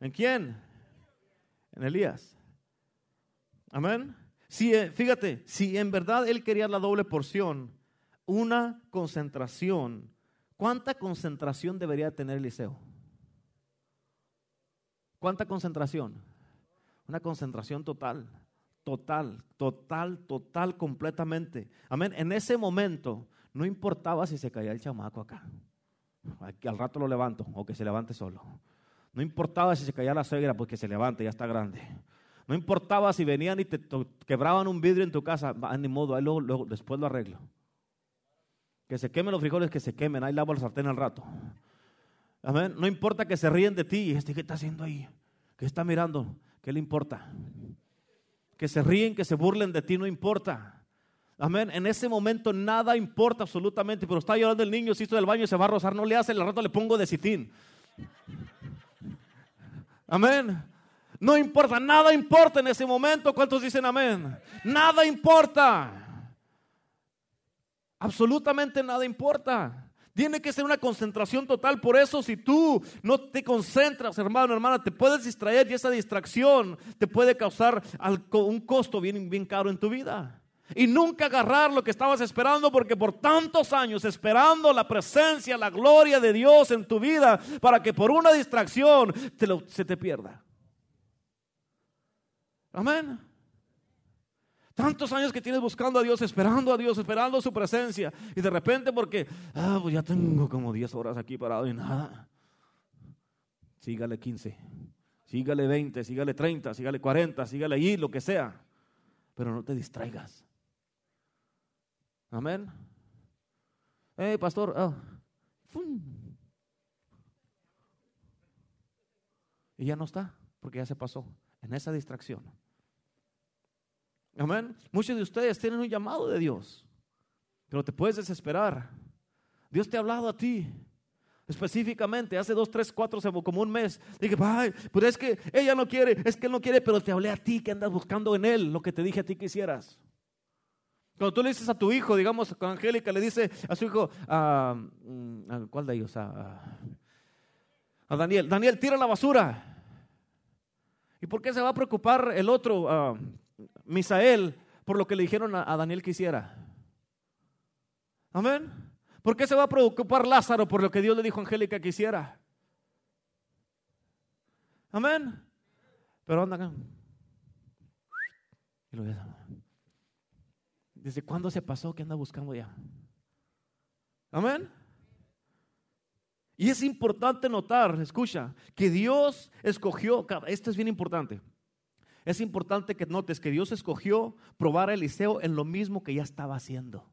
Speaker 1: ¿En quién? En Elías. Amén. Si, eh, fíjate, si en verdad él quería la doble porción, una concentración, ¿cuánta concentración debería tener Eliseo? ¿Cuánta concentración? Una concentración total, total, total, total, completamente. Amén. En ese momento no importaba si se caía el chamaco acá. Al rato lo levanto o que se levante solo. No importaba si se caía la suegra porque se levanta, ya está grande. No importaba si venían y te quebraban un vidrio en tu casa, ni modo, ahí luego, después lo arreglo. Que se quemen los frijoles, que se quemen, ahí lavo la sartén al rato. Amén. No importa que se ríen de ti, este qué está haciendo ahí, que está mirando, ¿qué le importa? Que se ríen, que se burlen de ti, no importa. Amén. En ese momento nada importa absolutamente, pero está llorando el niño, se hizo del baño se va a rozar, no le hace, al rato le pongo de citín. Amén. No importa, nada importa en ese momento. ¿Cuántos dicen amén? Nada importa. Absolutamente nada importa. Tiene que ser una concentración total. Por eso, si tú no te concentras, hermano, hermana, te puedes distraer y esa distracción te puede causar un costo bien, bien caro en tu vida y nunca agarrar lo que estabas esperando porque por tantos años esperando la presencia, la gloria de Dios en tu vida para que por una distracción se te pierda. Amén. Tantos años que tienes buscando a Dios, esperando a Dios, esperando su presencia y de repente porque, ah, pues ya tengo como 10 horas aquí parado y nada. Sígale 15, sígale 20, sígale 30, sígale 40, sígale ahí, lo que sea. Pero no te distraigas. Amén. Hey, pastor. Oh. Y ya no está, porque ya se pasó en esa distracción. Amén. Muchos de ustedes tienen un llamado de Dios, pero te puedes desesperar. Dios te ha hablado a ti. Específicamente, hace dos, tres, cuatro, como un mes, dije, ay, pero es que ella no quiere, es que él no quiere, pero te hablé a ti que andas buscando en él lo que te dije a ti que hicieras. Cuando tú le dices a tu hijo, digamos, con Angélica le dice a su hijo, a, mm, ¿cuál de ellos? A, Daniel, Daniel, tira la basura. ¿Y por qué se va a preocupar el otro, Misael, por lo que le dijeron a, Daniel que hiciera? Amén. ¿Por qué se va a preocupar Lázaro por lo que Dios le dijo a Angélica que hiciera? Amén. Pero anda acá. ¿Desde cuándo se pasó que anda buscando ya? Amén. Y es importante notar, escucha, que Dios escogió, esto es bien importante. Es importante que notes que Dios escogió probar a Eliseo en lo mismo que ya estaba haciendo.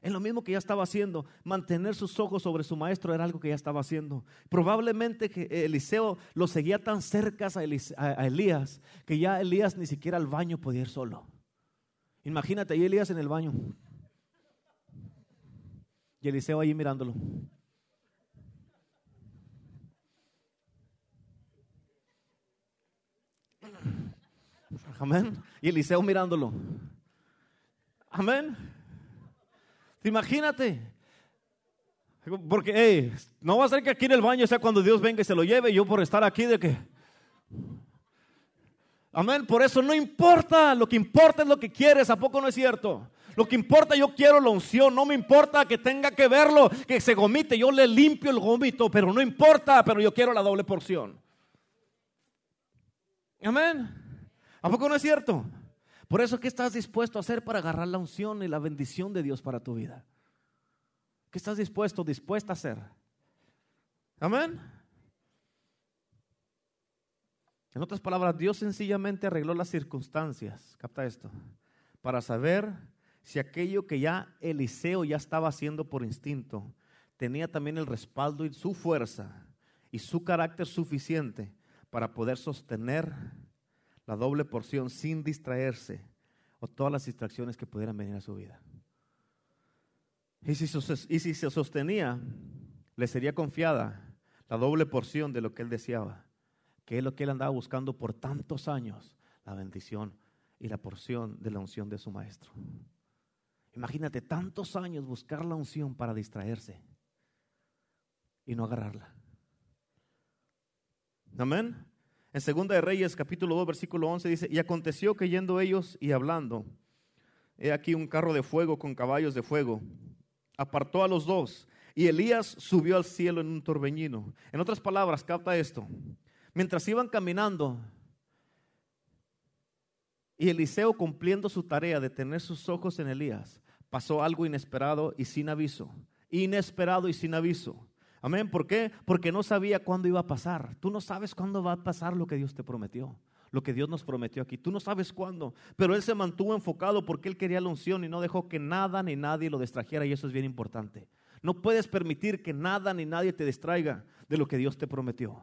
Speaker 1: En lo mismo que ya estaba haciendo, mantener sus ojos sobre su maestro era algo que ya estaba haciendo. Probablemente que Eliseo lo seguía tan cerca a Elías que ya Elías ni siquiera al baño podía ir solo. Imagínate, ahí Elías en el baño. Y Eliseo ahí mirándolo. Amén. Y Eliseo mirándolo. Amén. Imagínate. Porque, hey, no va a ser que aquí en el baño sea cuando Dios venga y se lo lleve. Yo por estar aquí de que Amén. Por eso no importa, lo que importa es lo que quieres, ¿a poco no es cierto? Lo que importa, yo quiero la unción, no me importa que tenga que verlo, que se gomite, yo le limpio el gomito, pero no importa, pero yo quiero la doble porción. Amén. ¿A poco no es cierto? Por eso, ¿qué estás dispuesto a hacer para agarrar la unción y la bendición de Dios para tu vida? ¿Qué estás dispuesto, dispuesta a hacer? Amén. En otras palabras, Dios sencillamente arregló las circunstancias, capta esto, para saber si aquello que ya Eliseo ya estaba haciendo por instinto tenía también el respaldo y su fuerza y su carácter suficiente para poder sostener la doble porción sin distraerse o todas las distracciones que pudieran venir a su vida. Y si, se sostenía, le sería confiada la doble porción de lo que él deseaba, que es lo que él andaba buscando por tantos años, la bendición y la porción de la unción de su maestro. Imagínate tantos años buscar la unción para distraerse y no agarrarla. Amén. En Segunda de Reyes, capítulo 2, versículo 11 dice, y aconteció que yendo ellos y hablando, he aquí un carro de fuego con caballos de fuego, apartó a los dos, y Elías subió al cielo en un torbellino. En otras palabras, capta esto, mientras iban caminando, y Eliseo cumpliendo su tarea de tener sus ojos en Elías, pasó algo inesperado y sin aviso, inesperado y sin aviso. Amén. ¿Por qué? Porque no sabía cuándo iba a pasar. Tú no sabes cuándo va a pasar lo que Dios te prometió. Lo que Dios nos prometió aquí. Tú no sabes cuándo. Pero él se mantuvo enfocado porque él quería la unción y no dejó que nada ni nadie lo distrajera. Y eso es bien importante. No puedes permitir que nada ni nadie te distraiga de lo que Dios te prometió.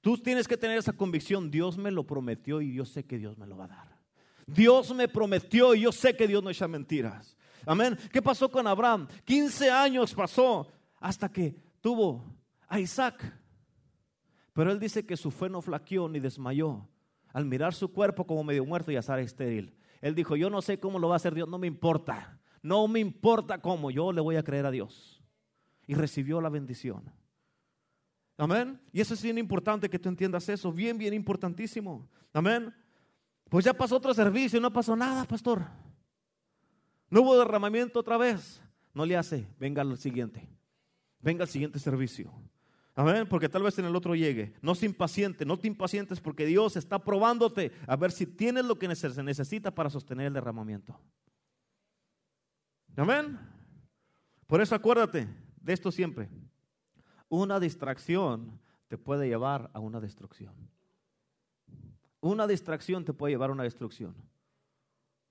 Speaker 1: Tú tienes que tener esa convicción. Dios me lo prometió y yo sé que Dios me lo va a dar. Dios me prometió y yo sé que Dios no echa mentiras. Amén. ¿Qué pasó con Abraham? 15 años pasó hasta que tuvo a Isaac. Pero él dice que su fe no flaqueó ni desmayó al mirar su cuerpo como medio muerto y a estar estéril. Él dijo, yo no sé cómo lo va a hacer Dios, no me importa. No me importa cómo, yo le voy a creer a Dios. Y recibió la bendición. Amén. Y eso es bien importante que tú entiendas eso, bien, bien importantísimo. Amén. Pues ya pasó otro servicio, no pasó nada, pastor. No hubo derramamiento otra vez. No le hace, venga al siguiente venga al siguiente servicio. Amén, porque tal vez en el otro llegue. No se impaciente, no te impacientes porque Dios está probándote a ver si tienes lo que se necesita para sostener el derramamiento. Amén. Por eso acuérdate de esto siempre. Una distracción te puede llevar a una destrucción. Una distracción te puede llevar a una destrucción.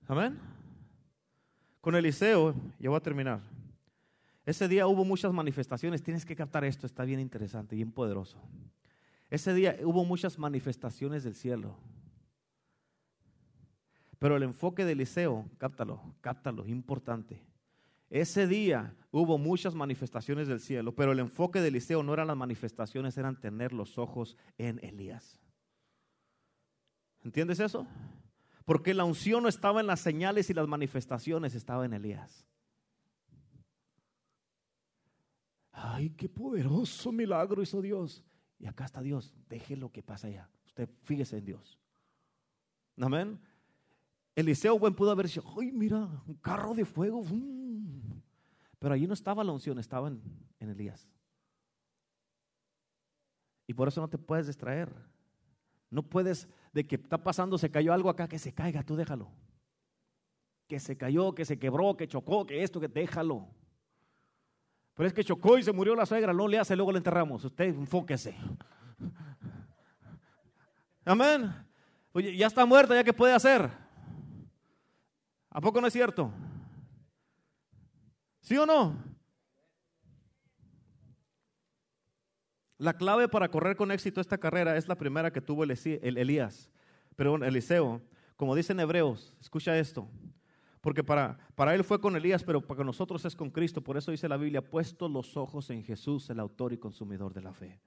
Speaker 1: Amén. Con Eliseo, ya voy a terminar. Ese día hubo muchas manifestaciones. Tienes que captar esto, está bien interesante, bien poderoso. Ese día hubo muchas manifestaciones del cielo. Pero el enfoque de Eliseo, cáptalo, cáptalo, importante. Ese día hubo muchas manifestaciones del cielo, pero el enfoque de Eliseo no eran las manifestaciones, eran tener los ojos en Elías. ¿Entiendes eso? Porque la unción no estaba en las señales y las manifestaciones, estaba en Elías. Ay, qué poderoso milagro hizo Dios. Y acá está Dios. Deje lo que pasa allá. Usted fíjese en Dios. Amén. Eliseo buen pudo haber dicho, ay, mira, un carro de fuego. Pero allí no estaba la unción, estaba en, en Elías. Y por eso no te puedes distraer. No puedes, de que está pasando, se cayó algo acá, que se caiga, tú déjalo. Que se cayó, que se quebró, que chocó, que esto, que déjalo. Pero es que chocó y se murió la suegra, no le hace, luego le enterramos. Usted enfóquese. Amén. Oye, ya está muerta, ¿ya qué puede hacer? ¿A poco no es cierto? ¿Sí o no? La clave para correr con éxito esta carrera es la primera que tuvo el Elías, pero Eliseo, como dicen hebreos, escucha esto, porque para, para él fue con Elías, pero para nosotros es con Cristo. Por eso dice la Biblia, puesto los ojos en Jesús, el autor y consumidor de la fe.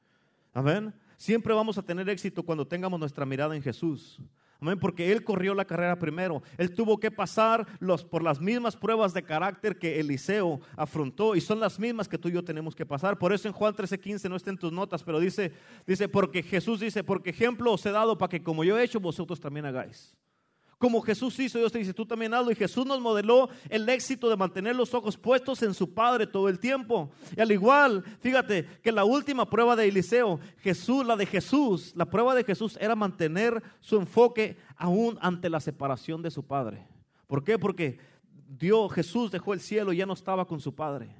Speaker 1: Amén. Siempre vamos a tener éxito cuando tengamos nuestra mirada en Jesús. Amén, porque Él corrió la carrera primero. Él tuvo que pasar los, por las mismas pruebas de carácter que Eliseo afrontó y son las mismas que tú y yo tenemos que pasar. Por eso en Juan 13:15 no está en tus notas, pero dice, dice, porque Jesús dice, porque ejemplo os he dado para que como yo he hecho, vosotros también hagáis. Como Jesús hizo, Dios te dice, tú también hazlo. Y Jesús nos modeló el éxito de mantener los ojos puestos en su Padre todo el tiempo. Y al igual, fíjate que la última prueba de Eliseo, Jesús, la de Jesús, la prueba de Jesús era mantener su enfoque aún ante la separación de su Padre. ¿Por qué? Porque Dios, Jesús dejó el cielo y ya no estaba con su Padre.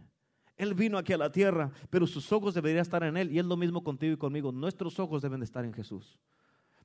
Speaker 1: Él vino aquí a la tierra, pero sus ojos deberían estar en Él. Y es lo mismo contigo y conmigo. Nuestros ojos deben de estar en Jesús.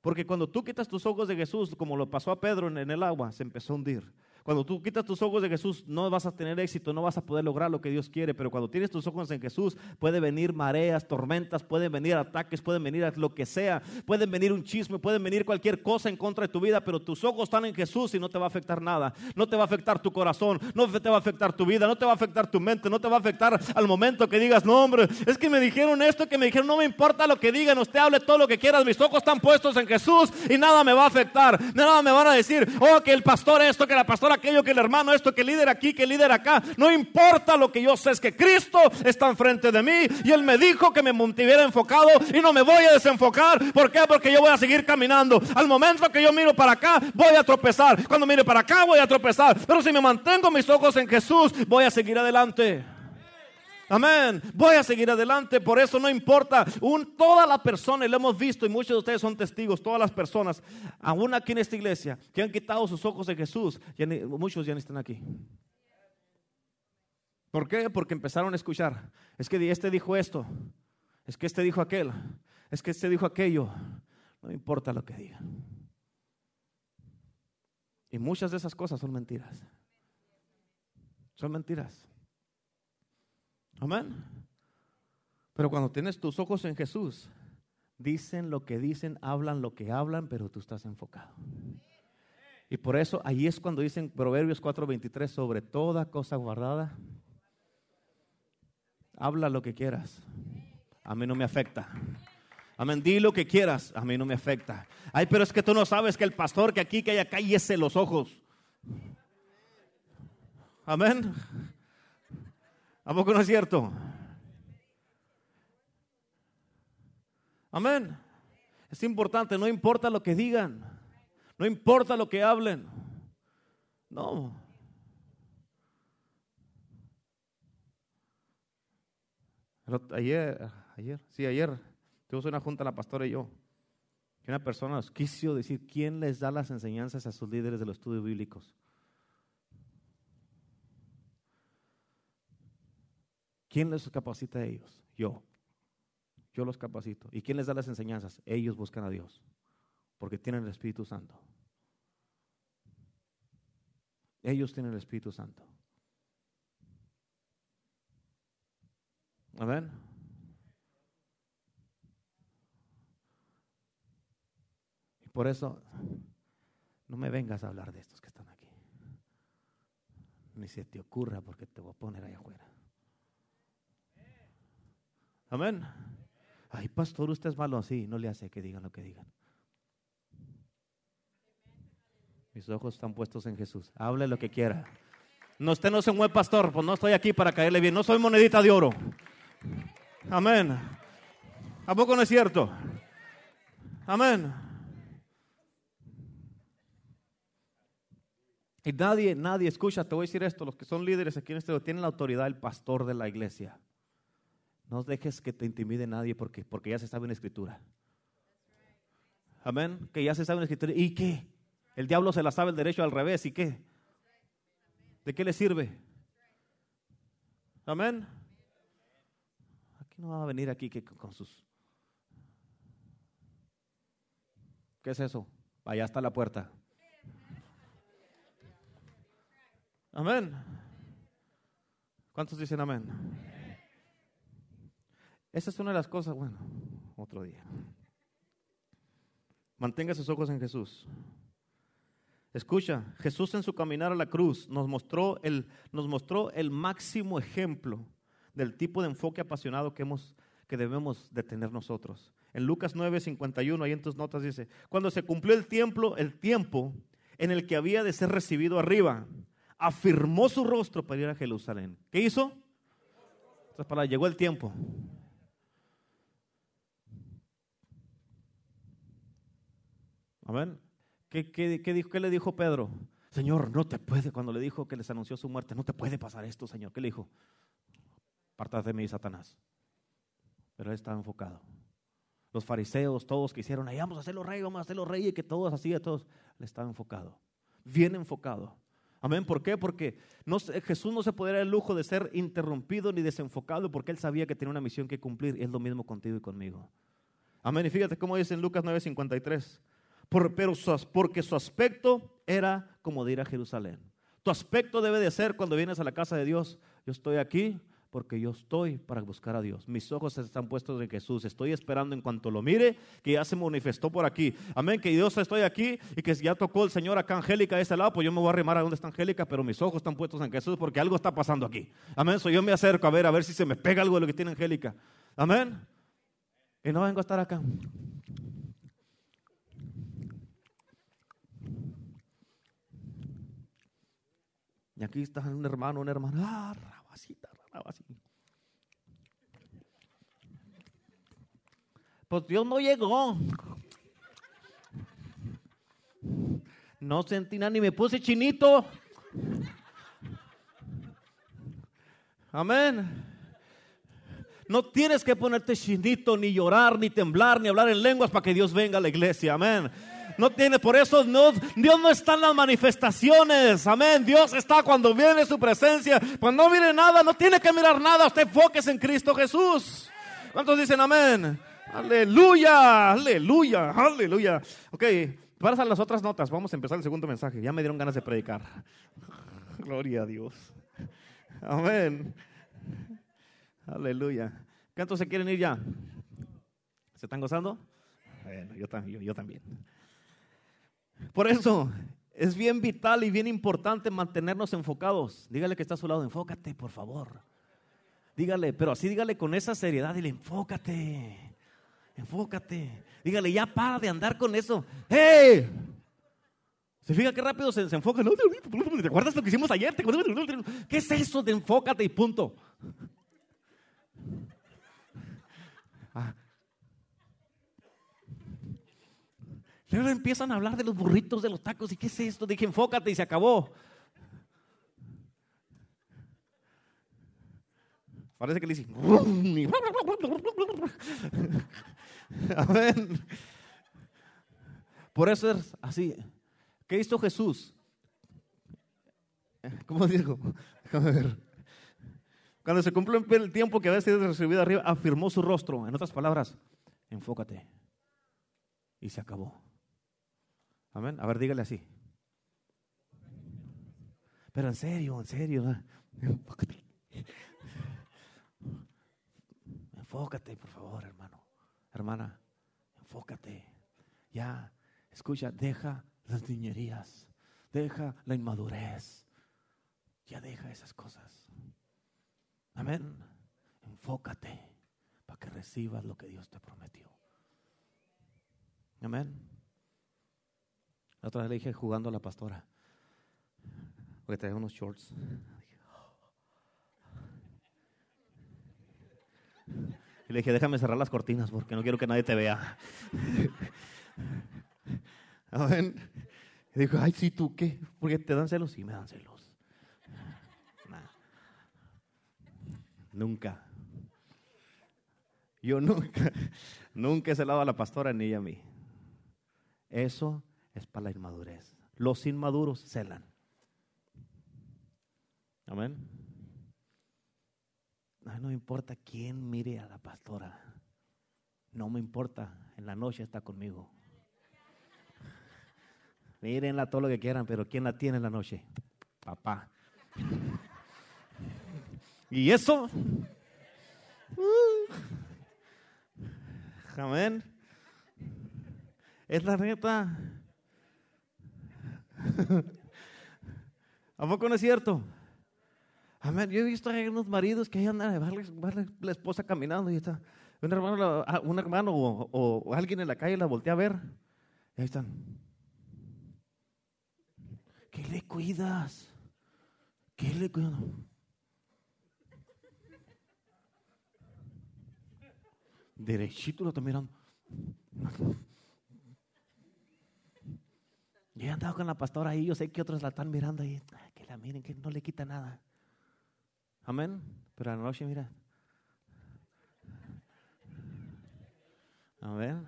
Speaker 1: Porque cuando tú quitas tus ojos de Jesús, como lo pasó a Pedro en, el agua, se empezó a hundir. Cuando tú quitas tus ojos de Jesús, no vas a tener éxito, no vas a poder lograr lo que Dios quiere. Pero cuando tienes tus ojos en Jesús, puede venir mareas, tormentas, pueden venir ataques, pueden venir lo que sea, pueden venir un chisme, pueden venir cualquier cosa en contra de tu vida. Pero tus ojos están en Jesús y no te va a afectar nada. No te va a afectar tu corazón, no te va a afectar tu vida, no te va a afectar tu mente, no te va a afectar al momento que digas, no, hombre, es que me dijeron esto, que me dijeron, no me importa lo que digan, usted hable todo lo que quieras, mis ojos están puestos en Jesús y nada me va a afectar. Nada me van a decir, oh, que el pastor esto, que la pastora aquello, que el hermano esto, que líder aquí, que líder acá. No importa lo que yo sé, es que Cristo está enfrente de mí y Él me dijo que me mantuviera enfocado y no me voy a desenfocar. ¿Por qué? Porque yo voy a seguir caminando. Al momento que yo miro para acá, voy a tropezar. Cuando mire para acá, voy a tropezar. Pero si me mantengo mis ojos en Jesús, voy a seguir adelante. Amén. Voy a seguir adelante. Por eso no importa. Un, toda la persona, y lo hemos visto, y muchos de ustedes son testigos, todas las personas, aún aquí en esta iglesia, que han quitado sus ojos de Jesús, muchos ya no están aquí. ¿Por qué? Porque empezaron a escuchar. Es que este dijo esto. Es que este dijo aquel. Es que este dijo aquello. No importa lo que diga. Y muchas de esas cosas son mentiras. Son mentiras. Amén. Pero cuando tienes tus ojos en Jesús, dicen lo que dicen, hablan lo que hablan, pero tú estás enfocado. Y por eso ahí es cuando dicen Proverbios 4:23 sobre toda cosa guardada. Habla lo que quieras. A mí no me afecta. Amén, di lo que quieras, a mí no me afecta. Ay, pero es que tú no sabes que el pastor que aquí, que hay acá, y ese los ojos. Amén. ¿A poco no es cierto? Amén. Es importante, no importa lo que digan, no importa lo que hablen. No. Ayer, ayer, sí, ayer tuvimos una junta la pastora y yo. Que una persona nos quiso decir quién les da las enseñanzas a sus líderes de los estudios bíblicos. ¿Quién les capacita a ellos? Yo. Yo los capacito. ¿Y quién les da las enseñanzas? Ellos buscan a Dios, porque tienen el Espíritu Santo. Ellos tienen el Espíritu Santo. Amén. Y por eso, no me vengas a hablar de estos que están aquí. Ni se te ocurra porque te voy a poner ahí afuera. Amén. Ay, pastor, usted es malo así. No le hace que digan lo que digan. Mis ojos están puestos en Jesús. Hable lo que quiera. No, usted no es un buen pastor, pues no estoy aquí para caerle bien. No soy monedita de oro. Amén. ¿A poco no es cierto? Amén. Y nadie, nadie, escucha, te voy a decir esto, los que son líderes aquí en este tienen la autoridad del pastor de la iglesia. No dejes que te intimide nadie porque, porque ya se sabe en escritura. Amén. Que ya se sabe en escritura. ¿Y qué? El diablo se la sabe el derecho al revés. ¿Y qué? ¿De qué le sirve? Amén. Aquí no va a venir aquí que con sus... ¿Qué es eso? Allá está la puerta. Amén. ¿Cuántos dicen amén? Esa es una de las cosas, bueno, otro día. Mantenga sus ojos en Jesús. Escucha, Jesús en su caminar a la cruz nos mostró el, nos mostró el máximo ejemplo del tipo de enfoque apasionado que, hemos, que debemos de tener nosotros. En Lucas 9, 51, ahí en tus notas dice, cuando se cumplió el tiempo, el tiempo en el que había de ser recibido arriba, afirmó su rostro para ir a Jerusalén. ¿Qué hizo? para llegó el tiempo. Amén. ¿Qué, qué, qué, dijo, ¿Qué le dijo Pedro? Señor, no te puede, cuando le dijo que les anunció su muerte, no te puede pasar esto, Señor. ¿Qué le dijo? Apartad de mí, Satanás. Pero él estaba enfocado. Los fariseos, todos que hicieron, ahí vamos a hacerlo rey, vamos a hacerlo rey, y que todos así, a todos, él estaba enfocado. Bien enfocado. Amén. ¿Por qué? Porque Jesús no se podía dar el lujo de ser interrumpido ni desenfocado porque él sabía que tenía una misión que cumplir. Y es lo mismo contigo y conmigo. Amén. Y fíjate cómo dice en Lucas 9:53. Por, pero porque su aspecto era como de ir a Jerusalén. Tu aspecto debe de ser cuando vienes a la casa de Dios. Yo estoy aquí porque yo estoy para buscar a Dios. Mis ojos están puestos en Jesús. Estoy esperando en cuanto lo mire, que ya se manifestó por aquí. Amén, que Dios estoy aquí y que ya tocó el Señor acá Angélica de este lado, pues yo me voy a arrimar a donde está Angélica, pero mis ojos están puestos en Jesús porque algo está pasando aquí. Amén, so yo me acerco a ver, a ver si se me pega algo de lo que tiene Angélica. Amén. Y no vengo a estar acá. Y aquí está un hermano, una hermana. Ah, rabacita. Pues Dios no llegó. No sentí nada ni me puse chinito. Amén. No tienes que ponerte chinito, ni llorar, ni temblar, ni hablar en lenguas para que Dios venga a la iglesia. Amén. No tiene, por eso no, Dios no está en las manifestaciones. Amén. Dios está cuando viene su presencia. Cuando no mire nada, no tiene que mirar nada. Usted enfoques en Cristo Jesús. ¿Cuántos dicen amén? Aleluya, aleluya, aleluya. Ok, para las otras notas, vamos a empezar el segundo mensaje. Ya me dieron ganas de predicar. Gloria a Dios. Amén. Aleluya. ¿Cuántos se quieren ir ya? ¿Se están gozando? Bueno, yo, yo también. Por eso es bien vital y bien importante mantenernos enfocados. Dígale que está a su lado, enfócate, por favor. Dígale, pero así dígale con esa seriedad, dile, enfócate, enfócate. Dígale, ya para de andar con eso. ¡Hey! ¿Se fija qué rápido se, se enfoca? ¿Te acuerdas lo que hicimos ayer? ¿Qué es eso de enfócate y punto? Luego empiezan a hablar de los burritos, de los tacos, ¿y qué es esto? Dije, enfócate y se acabó. Parece que le dice. Amén. Por eso es así. ¿Qué hizo Jesús? ¿Cómo dijo? Déjame ver. Cuando se cumplió el tiempo que había sido recibido arriba, afirmó su rostro. En otras palabras, enfócate. Y se acabó. Amén. A ver, dígale así. Pero en serio, en serio. Enfócate. Enfócate, por favor, hermano. Hermana, enfócate. Ya, escucha, deja las niñerías. Deja la inmadurez. Ya deja esas cosas. Amén. Enfócate para que recibas lo que Dios te prometió. Amén. La otra vez le dije jugando a la pastora, porque traía unos shorts. Y le dije, déjame cerrar las cortinas porque no quiero que nadie te vea. Amén. Y dijo, ay, sí, ¿tú qué? ¿Porque te dan celos? Sí, me dan celos. Nunca. Yo nunca, nunca he celado a la pastora ni a mí. Eso es para la inmadurez. Los inmaduros celan. Amén. No, me importa quién mire a la pastora. No me importa. En la noche está conmigo. Mírenla todo lo que quieran, pero ¿quién la tiene en la noche? Papá. Y eso. Uh, amén. Es la neta. ¿A poco no es cierto? Amén. Yo he visto a unos maridos que andan a ver la esposa caminando y está un hermano, ah, un hermano o, alguien en la calle la voltea a ver. Y ahí están. ¿Qué le cuidas? ¿Qué le cuidas? Derechito lo está mirando. Andado con la pastora ahí, yo sé que otros la están mirando ahí, que la miren, que no le quita nada. Amén. Pero a la noche, mira. Amén.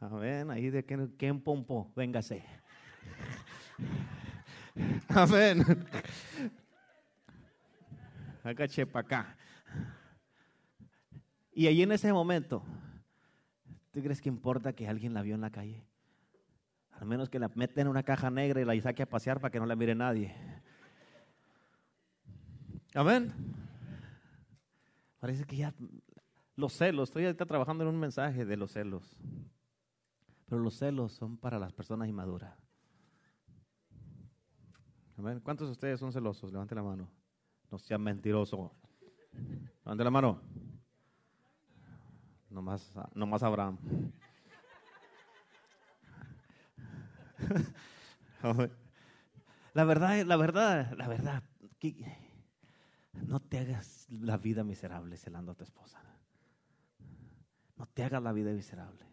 Speaker 1: Amén. Ahí de quién pompo, véngase. Amén. Agache para acá. Y ahí en ese momento, ¿tú crees que importa que alguien la vio en la calle? Al menos que la meta en una caja negra y la saque a pasear para que no la mire nadie. Amén. Parece que ya los celos, estoy ahorita trabajando en un mensaje de los celos. Pero los celos son para las personas inmaduras. Amén. ¿Cuántos de ustedes son celosos? Levante la mano. No sean mentirosos. Levante la mano. No más, no más Abraham. La verdad, la verdad, la verdad, no te hagas la vida miserable celando a tu esposa. No te hagas la vida miserable.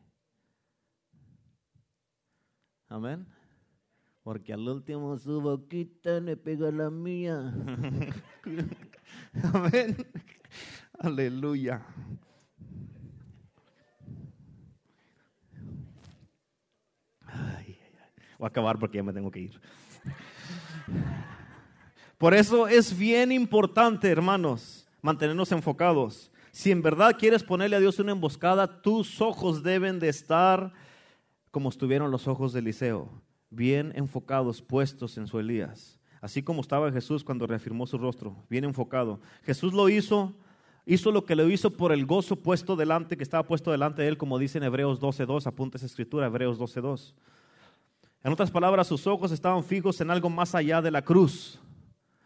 Speaker 1: Amén. Porque al último su boquita le pega la mía. Amén. Aleluya. Voy a acabar porque ya me tengo que ir. Por eso es bien importante, hermanos, mantenernos enfocados. Si en verdad quieres ponerle a Dios una emboscada, tus ojos deben de estar como estuvieron los ojos de Eliseo, bien enfocados, puestos en su Elías. Así como estaba Jesús cuando reafirmó su rostro, bien enfocado. Jesús lo hizo, hizo lo que lo hizo por el gozo puesto delante, que estaba puesto delante de él, como dice en Hebreos 12.2, apunta esa escritura, Hebreos 12.2. En otras palabras, sus ojos estaban fijos en algo más allá de la cruz,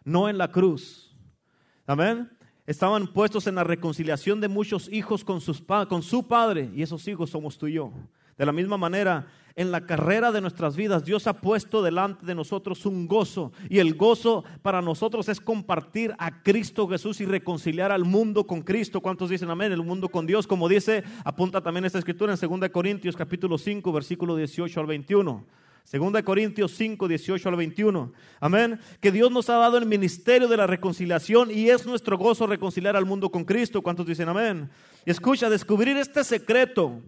Speaker 1: no en la cruz. Amén. Estaban puestos en la reconciliación de muchos hijos con, sus, con su padre, y esos hijos somos tú y yo. De la misma manera, en la carrera de nuestras vidas, Dios ha puesto delante de nosotros un gozo. Y el gozo para nosotros es compartir a Cristo Jesús y reconciliar al mundo con Cristo. ¿Cuántos dicen amén? El mundo con Dios, como dice, apunta también esta escritura en 2 Corintios capítulo 5, versículo 18 al 21. Segunda Corintios 5, 18 al 21. Amén. Que Dios nos ha dado el ministerio de la reconciliación y es nuestro gozo reconciliar al mundo con Cristo. ¿Cuántos dicen amén? Y escucha, descubrir este secreto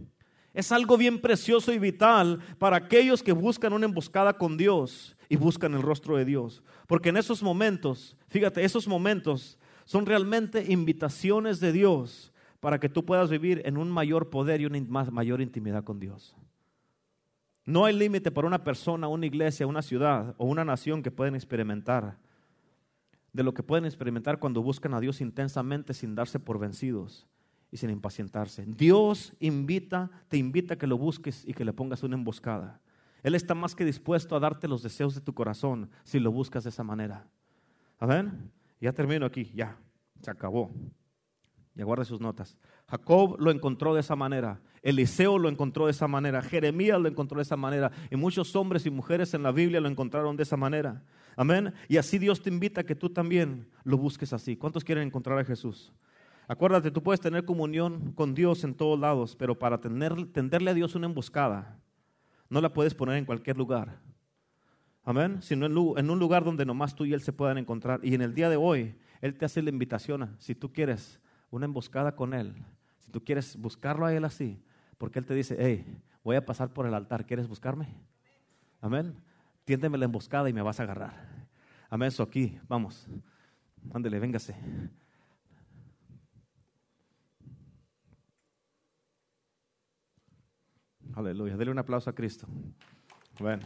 Speaker 1: es algo bien precioso y vital para aquellos que buscan una emboscada con Dios y buscan el rostro de Dios. Porque en esos momentos, fíjate, esos momentos son realmente invitaciones de Dios para que tú puedas vivir en un mayor poder y una mayor intimidad con Dios. No hay límite para una persona, una iglesia, una ciudad o una nación que pueden experimentar de lo que pueden experimentar cuando buscan a Dios intensamente sin darse por vencidos y sin impacientarse. Dios invita, te invita a que lo busques y que le pongas una emboscada. Él está más que dispuesto a darte los deseos de tu corazón si lo buscas de esa manera. ¿Amén? Ya termino aquí, ya, se acabó. Ya guarde sus notas. Jacob lo encontró de esa manera. Eliseo lo encontró de esa manera. Jeremías lo encontró de esa manera. Y muchos hombres y mujeres en la Biblia lo encontraron de esa manera. Amén. Y así Dios te invita a que tú también lo busques así. ¿Cuántos quieren encontrar a Jesús? Acuérdate, tú puedes tener comunión con Dios en todos lados, pero para tener, tenderle a Dios una emboscada, no la puedes poner en cualquier lugar. Amén. Sino en, en un lugar donde nomás tú y Él se puedan encontrar. Y en el día de hoy, Él te hace la invitación, si tú quieres una emboscada con Él, tú quieres buscarlo a Él así, porque Él te dice, hey, voy a pasar por el altar, ¿quieres buscarme? Amén. Tiéndeme la emboscada y me vas a agarrar. Amén, eso aquí, vamos. Ándele, véngase. Aleluya. Dele un aplauso a Cristo. Bueno.